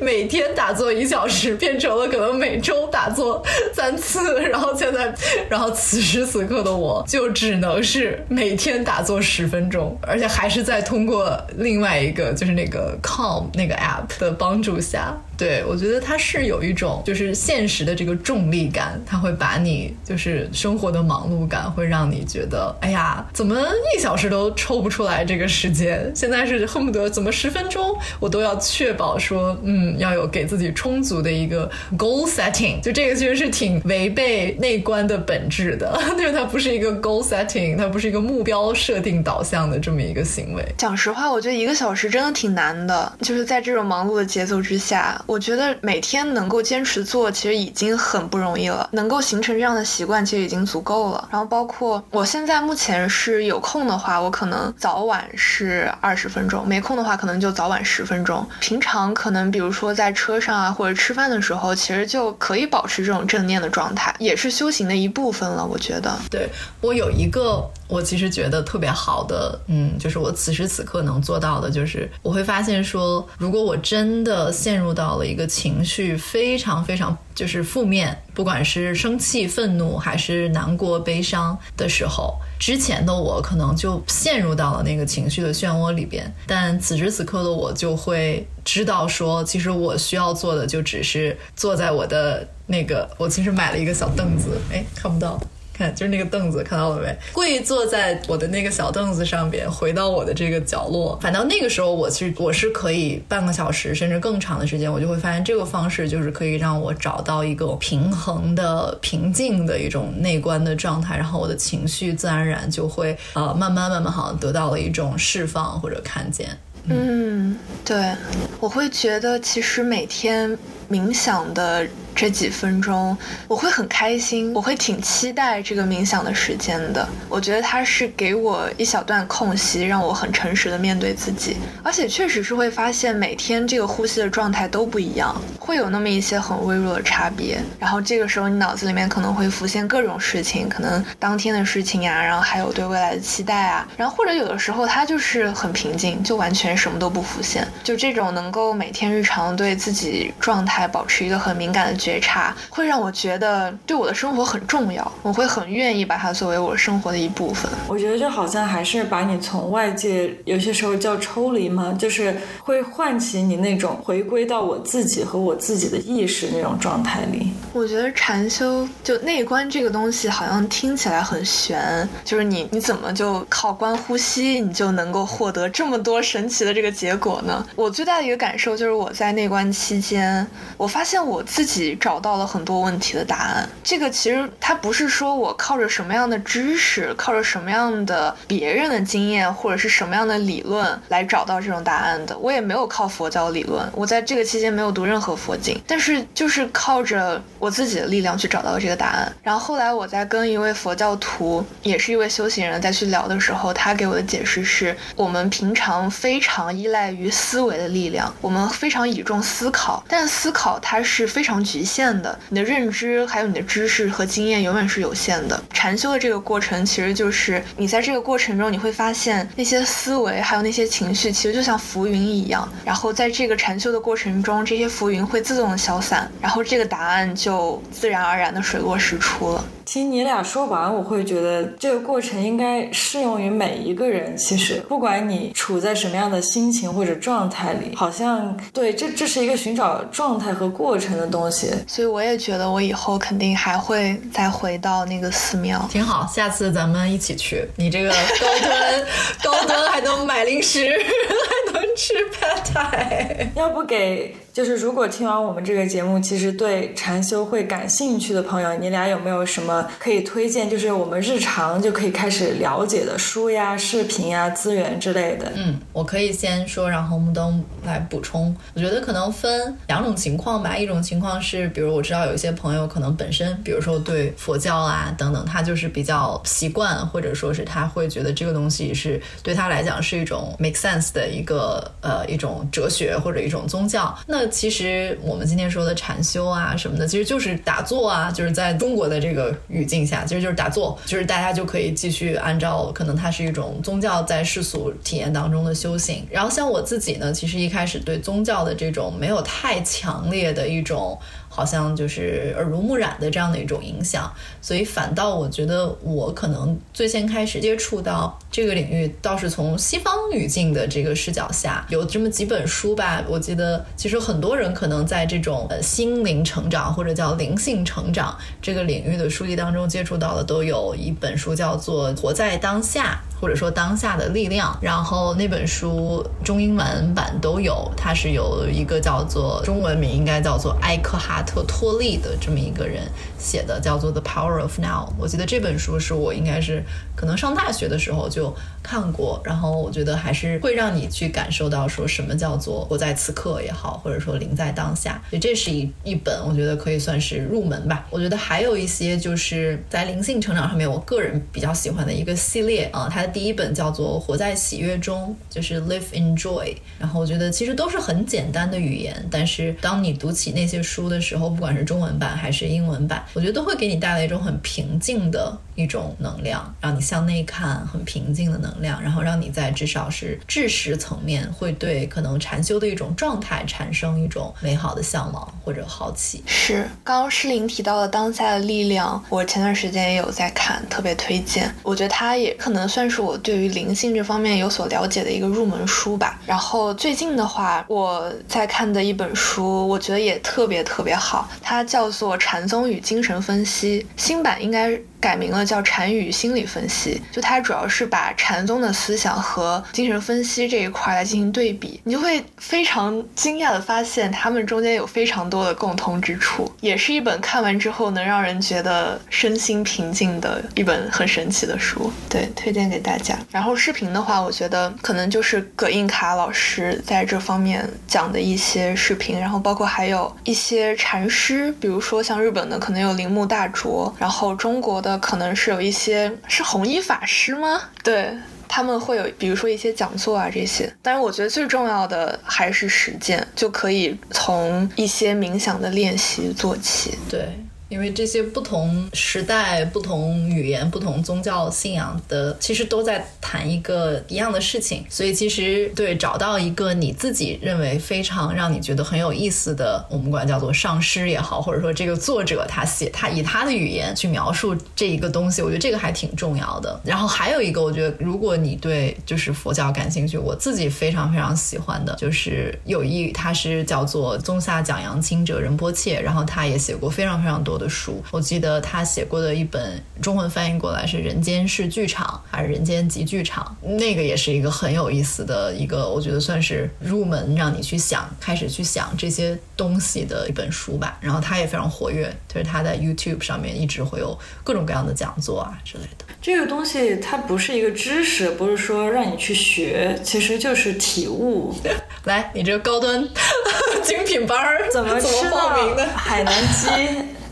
每天打坐一小时变成了可能每周打坐三次。然后现在，然后此时此刻的我就只能是每天打坐十分钟，而且还是在通过另外一个就是那个 COM 那个 app 的帮助下。对，我觉得它是有一种就是现实的这个重力感，它会把你就是生活的忙碌感，会让你觉得，哎呀，怎么一小时都抽不出来这个时间？现在是恨不得怎么十分钟我都要确保说，嗯，要有给自己充足的一个 goal setting。就这个其实是挺违背内观的本质的，*laughs* 因为它不是一个 goal *laughs* setting，它不是一个目标设定导向的这么一个行为。讲实话，我觉得一个小时真的挺难的，就是在这种忙碌的节奏之下。我觉得每天能够坚持做，其实已经很不容易了。能够形成这样的习惯，其实已经足够了。然后包括我现在目前是有空的话，我可能早晚是二十分钟；没空的话，可能就早晚十分钟。平常可能比如说在车上啊，或者吃饭的时候，其实就可以保持这种正念的状态，也是修行的一部分了。我觉得，对我有一个。我其实觉得特别好的，嗯，就是我此时此刻能做到的，就是我会发现说，如果我真的陷入到了一个情绪非常非常就是负面，不管是生气、愤怒还是难过、悲伤的时候，之前的我可能就陷入到了那个情绪的漩涡里边，但此时此刻的我就会知道说，其实我需要做的就只是坐在我的那个，我其实买了一个小凳子，哎，看不到。看，就是那个凳子，看到了没？跪坐在我的那个小凳子上边，回到我的这个角落。反倒那个时候，我其实我是可以半个小时甚至更长的时间，我就会发现这个方式就是可以让我找到一个平衡的、平静的一种内观的状态，然后我的情绪自然而然就会呃慢慢慢慢好像得到了一种释放或者看见。嗯，对，我会觉得其实每天冥想的。这几分钟我会很开心，我会挺期待这个冥想的时间的。我觉得它是给我一小段空隙，让我很诚实的面对自己。而且确实是会发现每天这个呼吸的状态都不一样，会有那么一些很微弱的差别。然后这个时候你脑子里面可能会浮现各种事情，可能当天的事情呀，然后还有对未来的期待啊。然后或者有的时候它就是很平静，就完全什么都不浮现。就这种能够每天日常对自己状态保持一个很敏感的。觉察会让我觉得对我的生活很重要，我会很愿意把它作为我生活的一部分。我觉得就好像还是把你从外界有些时候叫抽离嘛，就是会唤起你那种回归到我自己和我自己的意识那种状态里。我觉得禅修就内观这个东西好像听起来很玄，就是你你怎么就靠观呼吸你就能够获得这么多神奇的这个结果呢？我最大的一个感受就是我在内观期间，我发现我自己。找到了很多问题的答案。这个其实它不是说我靠着什么样的知识，靠着什么样的别人的经验，或者是什么样的理论来找到这种答案的。我也没有靠佛教理论，我在这个期间没有读任何佛经，但是就是靠着我自己的力量去找到这个答案。然后后来我在跟一位佛教徒，也是一位修行人再去聊的时候，他给我的解释是我们平常非常依赖于思维的力量，我们非常倚重思考，但思考它是非常局限的，你的认知还有你的知识和经验永远是有限的。禅修的这个过程其实就是你在这个过程中你会发现那些思维还有那些情绪其实就像浮云一样，然后在这个禅修的过程中，这些浮云会自动的消散，然后这个答案就自然而然的水落石出了。听你俩说完，我会觉得这个过程应该适用于每一个人。其实，不管你处在什么样的心情或者状态里，好像对这这是一个寻找状态和过程的东西。所以，我也觉得我以后肯定还会再回到那个寺庙。挺好，下次咱们一起去。你这个高端高端还能买零食，*laughs* 还能吃 pad thai。要不给就是如果听完我们这个节目，其实对禅修会感兴趣的朋友，你俩有没有什么？可以推荐，就是我们日常就可以开始了解的书呀、视频呀、资源之类的。嗯，我可以先说，然后木灯来补充。我觉得可能分两种情况吧，一种情况是，比如我知道有一些朋友可能本身，比如说对佛教啊等等，他就是比较习惯，或者说是他会觉得这个东西是对他来讲是一种 make sense 的一个呃一种哲学或者一种宗教。那其实我们今天说的禅修啊什么的，其实就是打坐啊，就是在中国的这个。语境下，其实就是打坐，就是大家就可以继续按照可能它是一种宗教在世俗体验当中的修行。然后像我自己呢，其实一开始对宗教的这种没有太强烈的一种。好像就是耳濡目染的这样的一种影响，所以反倒我觉得我可能最先开始接触到这个领域，倒是从西方语境的这个视角下，有这么几本书吧。我记得其实很多人可能在这种呃心灵成长或者叫灵性成长这个领域的书籍当中接触到的，都有一本书叫做《活在当下》。或者说当下的力量，然后那本书中英文版都有，它是有一个叫做中文名应该叫做埃克哈特·托利的这么一个人写的，叫做《The Power of Now》。我记得这本书是我应该是可能上大学的时候就看过，然后我觉得还是会让你去感受到说什么叫做活在此刻也好，或者说临在当下。所以这是一一本我觉得可以算是入门吧。我觉得还有一些就是在灵性成长上面，我个人比较喜欢的一个系列啊，它的。第一本叫做《活在喜悦中》，就是 Live in Joy。然后我觉得其实都是很简单的语言，但是当你读起那些书的时候，然后不管是中文版还是英文版，我觉得都会给你带来一种很平静的一种能量，让你向内看，很平静的能量，然后让你在至少是知识层面会对可能禅修的一种状态产生一种美好的向往或者好奇。是，刚刚诗琳提到的当下的力量，我前段时间也有在看，特别推荐。我觉得它也可能算是。我对于灵性这方面有所了解的一个入门书吧。然后最近的话，我在看的一本书，我觉得也特别特别好，好它叫做《禅宗与精神分析》，新版应该。改名了叫禅语心理分析，就它主要是把禅宗的思想和精神分析这一块来进行对比，你就会非常惊讶的发现他们中间有非常多的共通之处，也是一本看完之后能让人觉得身心平静的一本很神奇的书，对，推荐给大家。然后视频的话，我觉得可能就是葛印卡老师在这方面讲的一些视频，然后包括还有一些禅师，比如说像日本的可能有铃木大拙，然后中国。的可能是有一些是红衣法师吗？对他们会有，比如说一些讲座啊这些。但是我觉得最重要的还是实践，就可以从一些冥想的练习做起。对。因为这些不同时代、不同语言、不同宗教信仰的，其实都在谈一个一样的事情。所以，其实对找到一个你自己认为非常让你觉得很有意思的，我们管叫做上师也好，或者说这个作者他写他以他的语言去描述这一个东西，我觉得这个还挺重要的。然后还有一个，我觉得如果你对就是佛教感兴趣，我自己非常非常喜欢的就是有一他是叫做宗萨讲扬清者仁波切，然后他也写过非常非常多。多的书。我记得他写过的一本中文翻译过来是《人间是剧场》还是《人间即剧场》，那个也是一个很有意思的一个，我觉得算是入门，让你去想，开始去想这些东西的一本书吧。然后他也非常活跃，就是他在 YouTube 上面一直会有各种各样的讲座啊之类的。这个东西它不是一个知识，不是说让你去学，其实就是体悟。*laughs* 来，你这个高端 *laughs* 精品班儿怎么怎么报名的？海南鸡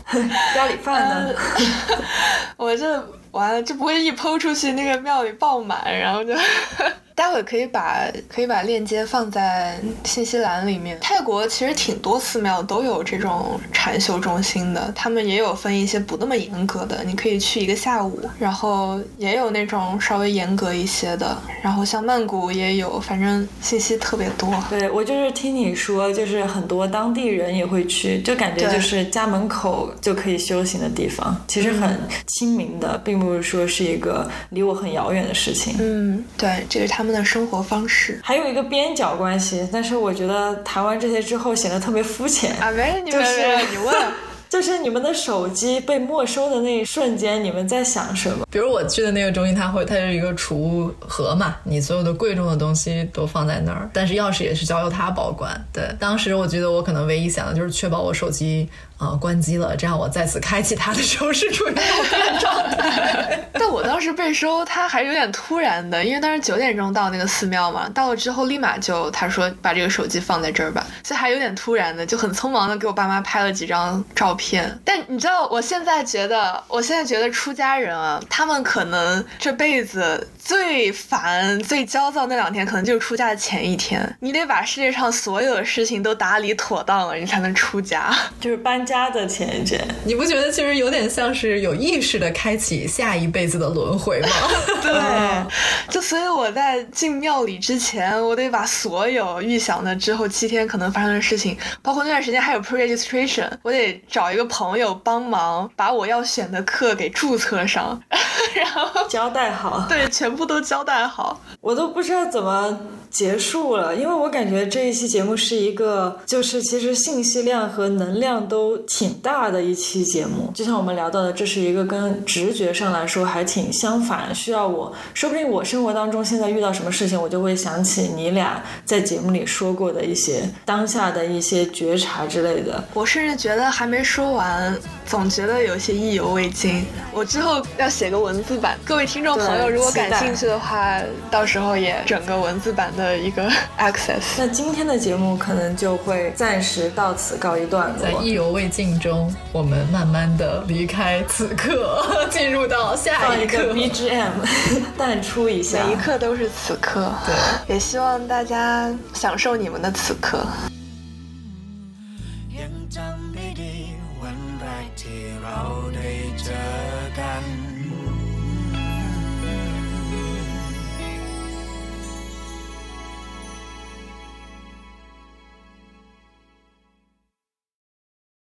*laughs* 家里饭呢？*laughs* 我这完了，这不会一抛出去，那个庙里爆满，然后就。待会可以把可以把链接放在信息栏里面。泰国其实挺多寺庙都有这种禅修中心的，他们也有分一些不那么严格的，你可以去一个下午，然后也有那种稍微严格一些的，然后像曼谷也有，反正信息特别多。对我就是听你说，就是很多当地人也会去，就感觉就是家门口就可以修行的地方，其实很亲民的，并不是说是一个离我很遥远的事情。嗯，对，这是他。他们的生活方式还有一个边角关系，但是我觉得谈完这些之后显得特别肤浅啊！没你就是你问，*laughs* 就是你们的手机被没收的那一瞬间，你们在想什么？比如我去的那个中心，它会它是一个储物盒嘛，你所有的贵重的东西都放在那儿，但是钥匙也是交由他保管。对，当时我觉得我可能唯一想的就是确保我手机。啊，关机了，这样我再次开启它的时候是处于没电状态。*laughs* 但我当时被收，它还有点突然的，因为当时九点钟到那个寺庙嘛，到了之后立马就他说把这个手机放在这儿吧，所以还有点突然的，就很匆忙的给我爸妈拍了几张照片。但你知道，我现在觉得，我现在觉得出家人啊，他们可能这辈子最烦、最焦躁那两天，可能就是出家的前一天，你得把世界上所有的事情都打理妥当了，你才能出家，*laughs* 就是搬。家的前一阵，你不觉得其实有点像是有意识的开启下一辈子的轮回吗？*laughs* *laughs* 对，就所以我在进庙里之前，我得把所有预想的之后七天可能发生的事情，包括那段时间还有 pre registration，我得找一个朋友帮忙把我要选的课给注册上，*laughs* 然后交代好，对，全部都交代好，我都不知道怎么结束了，因为我感觉这一期节目是一个，就是其实信息量和能量都。挺大的一期节目，就像我们聊到的，这是一个跟直觉上来说还挺相反，需要我说不定我生活当中现在遇到什么事情，我就会想起你俩在节目里说过的一些当下的一些觉察之类的。我甚至觉得还没说完，总觉得有些意犹未尽。我之后要写个文字版，各位听众朋友如果感兴趣的话，到时候也整个文字版的一个 *laughs* access。那今天的节目可能就会暂时到此告一段落，在意犹未。镜中，我们慢慢的离开此刻，*laughs* 进入到下一个 BGM *laughs* 淡出一下，每一刻都是此刻。对，也希望大家享受你们的此刻。ยังจำได้ดีวันแรกที่เราได้เจอกัน